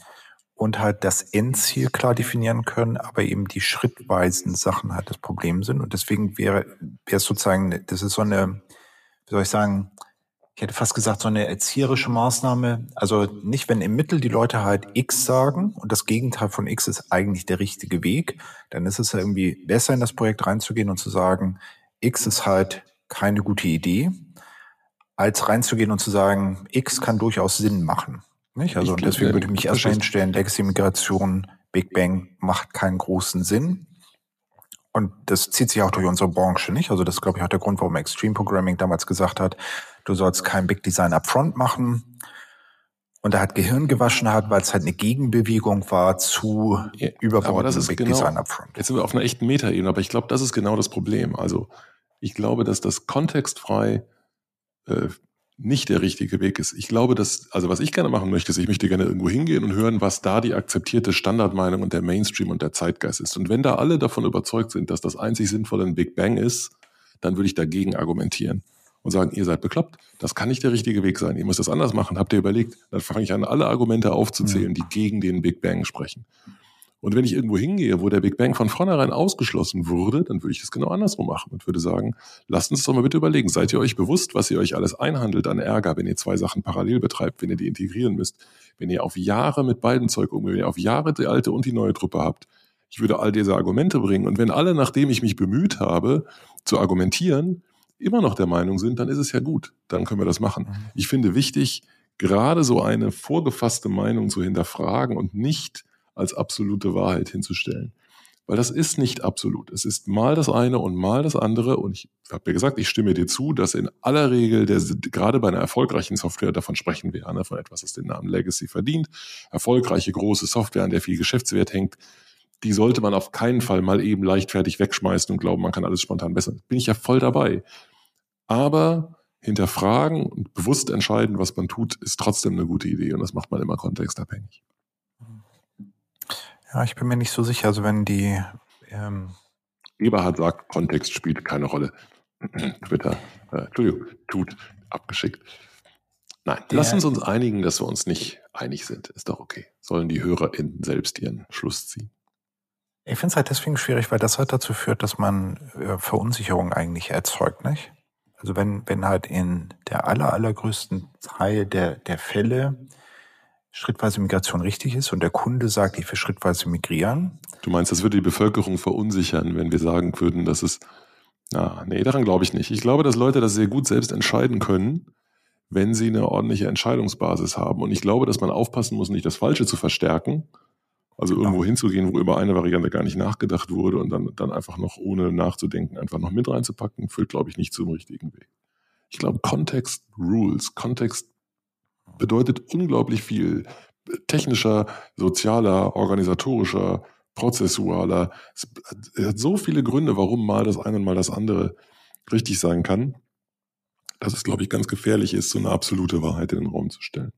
und halt das Endziel klar definieren können, aber eben die schrittweisen Sachen halt das Problem sind. Und deswegen wäre, wäre es sozusagen, das ist so eine, wie soll ich sagen, ich hätte fast gesagt, so eine erzieherische Maßnahme. Also nicht, wenn im Mittel die Leute halt X sagen und das Gegenteil von X ist eigentlich der richtige Weg, dann ist es irgendwie besser in das Projekt reinzugehen und zu sagen, X ist halt keine gute Idee, als reinzugehen und zu sagen, X kann durchaus Sinn machen. Nicht? Also ich deswegen würde ich mich erstmal hinstellen, Legacy-Migration, Big Bang macht keinen großen Sinn. Und das zieht sich auch durch unsere Branche, nicht? Also das ist, glaube ich, auch der Grund, warum Extreme Programming damals gesagt hat, du sollst kein Big Design upfront machen. Und er hat Gehirn gewaschen hat, weil es halt eine Gegenbewegung war zu ja, überbordendem Big genau, Design upfront. Jetzt sind wir auf einer echten Metaebene, aber ich glaube, das ist genau das Problem. Also ich glaube, dass das kontextfrei äh, nicht der richtige Weg ist. Ich glaube, dass, also was ich gerne machen möchte, ist, ich möchte gerne irgendwo hingehen und hören, was da die akzeptierte Standardmeinung und der Mainstream und der Zeitgeist ist. Und wenn da alle davon überzeugt sind, dass das einzig Sinnvolle ein Big Bang ist, dann würde ich dagegen argumentieren und sagen, ihr seid bekloppt. Das kann nicht der richtige Weg sein. Ihr müsst das anders machen. Habt ihr überlegt? Dann fange ich an, alle Argumente aufzuzählen, die gegen den Big Bang sprechen. Und wenn ich irgendwo hingehe, wo der Big Bang von vornherein ausgeschlossen wurde, dann würde ich das genau andersrum machen und würde sagen, lasst uns doch mal bitte überlegen, seid ihr euch bewusst, was ihr euch alles einhandelt an Ärger, wenn ihr zwei Sachen parallel betreibt, wenn ihr die integrieren müsst, wenn ihr auf Jahre mit beiden Zeug umgeht, wenn ihr auf Jahre die alte und die neue Truppe habt. Ich würde all diese Argumente bringen und wenn alle, nachdem ich mich bemüht habe, zu argumentieren, immer noch der Meinung sind, dann ist es ja gut, dann können wir das machen. Mhm. Ich finde wichtig, gerade so eine vorgefasste Meinung zu hinterfragen und nicht als absolute Wahrheit hinzustellen. Weil das ist nicht absolut. Es ist mal das eine und mal das andere. Und ich habe ja gesagt, ich stimme dir zu, dass in aller Regel, der, gerade bei einer erfolgreichen Software, davon sprechen wir, ne, von etwas, das den Namen Legacy verdient, erfolgreiche große Software, an der viel Geschäftswert hängt, die sollte man auf keinen Fall mal eben leichtfertig wegschmeißen und glauben, man kann alles spontan besser. Bin ich ja voll dabei. Aber hinterfragen und bewusst entscheiden, was man tut, ist trotzdem eine gute Idee und das macht man immer kontextabhängig. Ja, ich bin mir nicht so sicher. Also wenn die ähm Eberhard sagt, Kontext spielt keine Rolle. Twitter, äh, Entschuldigung, tut abgeschickt. Nein, lass uns uns einigen, dass wir uns nicht einig sind. Ist doch okay. Sollen die HörerInnen selbst ihren Schluss ziehen. Ich finde es halt deswegen schwierig, weil das halt dazu führt, dass man äh, Verunsicherung eigentlich erzeugt, nicht? Also wenn, wenn halt in der aller, allergrößten Teil der, der Fälle schrittweise Migration richtig ist und der Kunde sagt, ich will schrittweise migrieren. Du meinst, das würde die Bevölkerung verunsichern, wenn wir sagen würden, dass es, na, nee, daran glaube ich nicht. Ich glaube, dass Leute das sehr gut selbst entscheiden können, wenn sie eine ordentliche Entscheidungsbasis haben. Und ich glaube, dass man aufpassen muss, nicht das Falsche zu verstärken, also irgendwo hinzugehen, wo über eine Variante gar nicht nachgedacht wurde und dann, dann einfach noch ohne nachzudenken einfach noch mit reinzupacken, führt, glaube ich, nicht zum richtigen Weg. Ich glaube, Kontext rules. Kontext bedeutet unglaublich viel. Technischer, sozialer, organisatorischer, prozessualer. Es hat so viele Gründe, warum mal das eine und mal das andere richtig sein kann, dass es, glaube ich, ganz gefährlich ist, so eine absolute Wahrheit in den Raum zu stellen.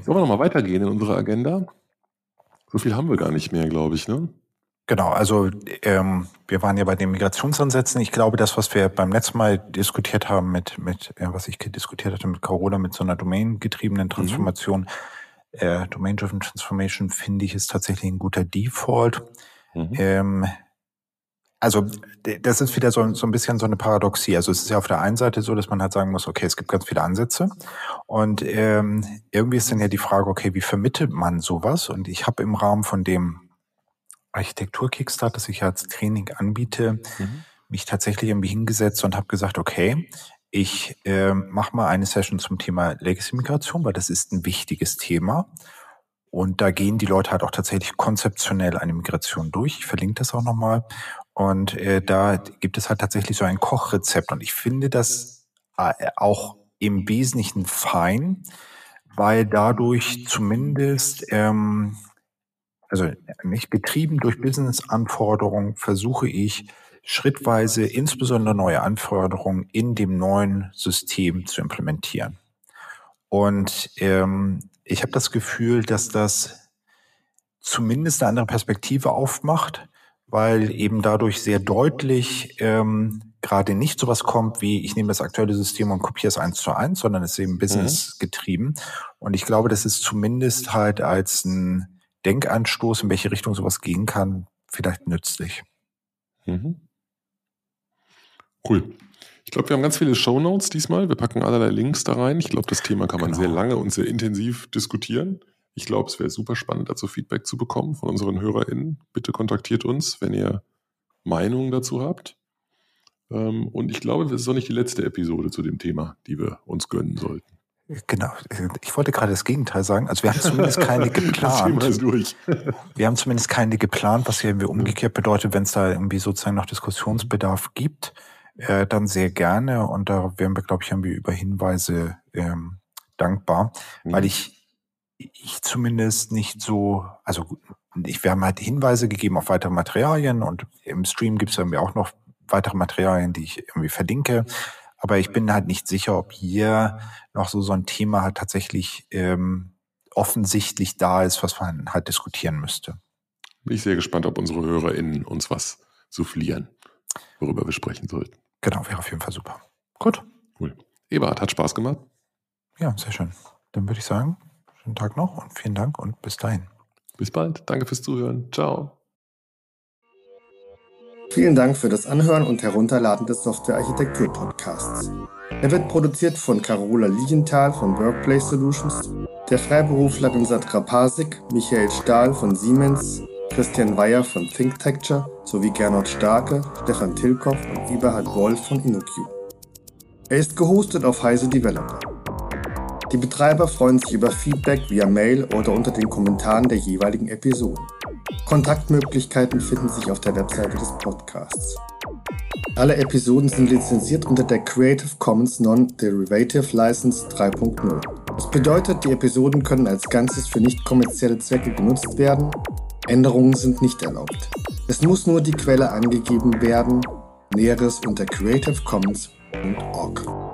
Sollen wir nochmal weitergehen in unserer Agenda? So viel haben wir gar nicht mehr, glaube ich, ne? Genau, also ähm, wir waren ja bei den Migrationsansätzen. Ich glaube, das, was wir beim letzten Mal diskutiert haben mit, mit ja, was ich diskutiert hatte mit Corona, mit so einer domain-getriebenen mhm. Transformation, mhm. äh, Domain-Driven Transformation, finde ich, ist tatsächlich ein guter Default. Mhm. Ähm, also das ist wieder so, so ein bisschen so eine Paradoxie. Also es ist ja auf der einen Seite so, dass man halt sagen muss, okay, es gibt ganz viele Ansätze und ähm, irgendwie ist dann ja die Frage, okay, wie vermittelt man sowas? Und ich habe im Rahmen von dem Architektur-Kickstart, das ich als Training anbiete, mhm. mich tatsächlich irgendwie hingesetzt und habe gesagt, okay, ich äh, mache mal eine Session zum Thema Legacy-Migration, weil das ist ein wichtiges Thema. Und da gehen die Leute halt auch tatsächlich konzeptionell eine Migration durch. Ich verlinke das auch nochmal. Und äh, da gibt es halt tatsächlich so ein Kochrezept. Und ich finde das äh, auch im Wesentlichen fein, weil dadurch zumindest, ähm, also nicht getrieben durch Business-Anforderungen, versuche ich schrittweise insbesondere neue Anforderungen in dem neuen System zu implementieren. Und ähm, ich habe das Gefühl, dass das zumindest eine andere Perspektive aufmacht weil eben dadurch sehr deutlich ähm, gerade nicht sowas kommt wie, ich nehme das aktuelle System und kopiere es eins zu eins, sondern es ist eben business getrieben. Und ich glaube, das ist zumindest halt als ein Denkanstoß, in welche Richtung sowas gehen kann, vielleicht nützlich. Mhm. Cool. Ich glaube, wir haben ganz viele Show Notes diesmal. Wir packen allerlei Links da rein. Ich glaube, das Thema kann man genau. sehr lange und sehr intensiv diskutieren. Ich glaube, es wäre super spannend, dazu Feedback zu bekommen von unseren HörerInnen. Bitte kontaktiert uns, wenn ihr Meinungen dazu habt. Ähm, und ich glaube, das ist auch nicht die letzte Episode zu dem Thema, die wir uns gönnen sollten. Genau. Ich wollte gerade das Gegenteil sagen. Also wir haben zumindest keine geplant. wir haben zumindest keine geplant, was hier irgendwie umgekehrt bedeutet, wenn es da irgendwie sozusagen noch Diskussionsbedarf gibt, äh, dann sehr gerne. Und da wären wir, glaube ich, irgendwie über Hinweise ähm, dankbar, mhm. weil ich ich zumindest nicht so, also ich, wir haben halt Hinweise gegeben auf weitere Materialien und im Stream gibt es irgendwie auch noch weitere Materialien, die ich irgendwie verlinke. Aber ich bin halt nicht sicher, ob hier noch so so ein Thema halt tatsächlich ähm, offensichtlich da ist, was man halt diskutieren müsste. Bin ich sehr gespannt, ob unsere HörerInnen uns was soufflieren, worüber wir sprechen sollten. Genau, wäre auf jeden Fall super. Gut. Cool. Eberhard, hat Spaß gemacht? Ja, sehr schön. Dann würde ich sagen, schönen Tag noch und vielen Dank und bis dahin. Bis bald. Danke fürs Zuhören. Ciao. Vielen Dank für das Anhören und Herunterladen des Software-Architektur-Podcasts. Er wird produziert von Carola Lienthal von Workplace Solutions, der Freiberuflerin Sandra Pasik, Michael Stahl von Siemens, Christian Weyer von ThinkTecture sowie Gernot Starke, Stefan Tilkoff und Eberhard Wolf von InnoQ. Er ist gehostet auf Heise Developer. Die Betreiber freuen sich über Feedback via Mail oder unter den Kommentaren der jeweiligen Episoden. Kontaktmöglichkeiten finden sich auf der Webseite des Podcasts. Alle Episoden sind lizenziert unter der Creative Commons Non-Derivative License 3.0. Das bedeutet, die Episoden können als Ganzes für nicht kommerzielle Zwecke genutzt werden. Änderungen sind nicht erlaubt. Es muss nur die Quelle angegeben werden. Näheres unter creativecommons.org.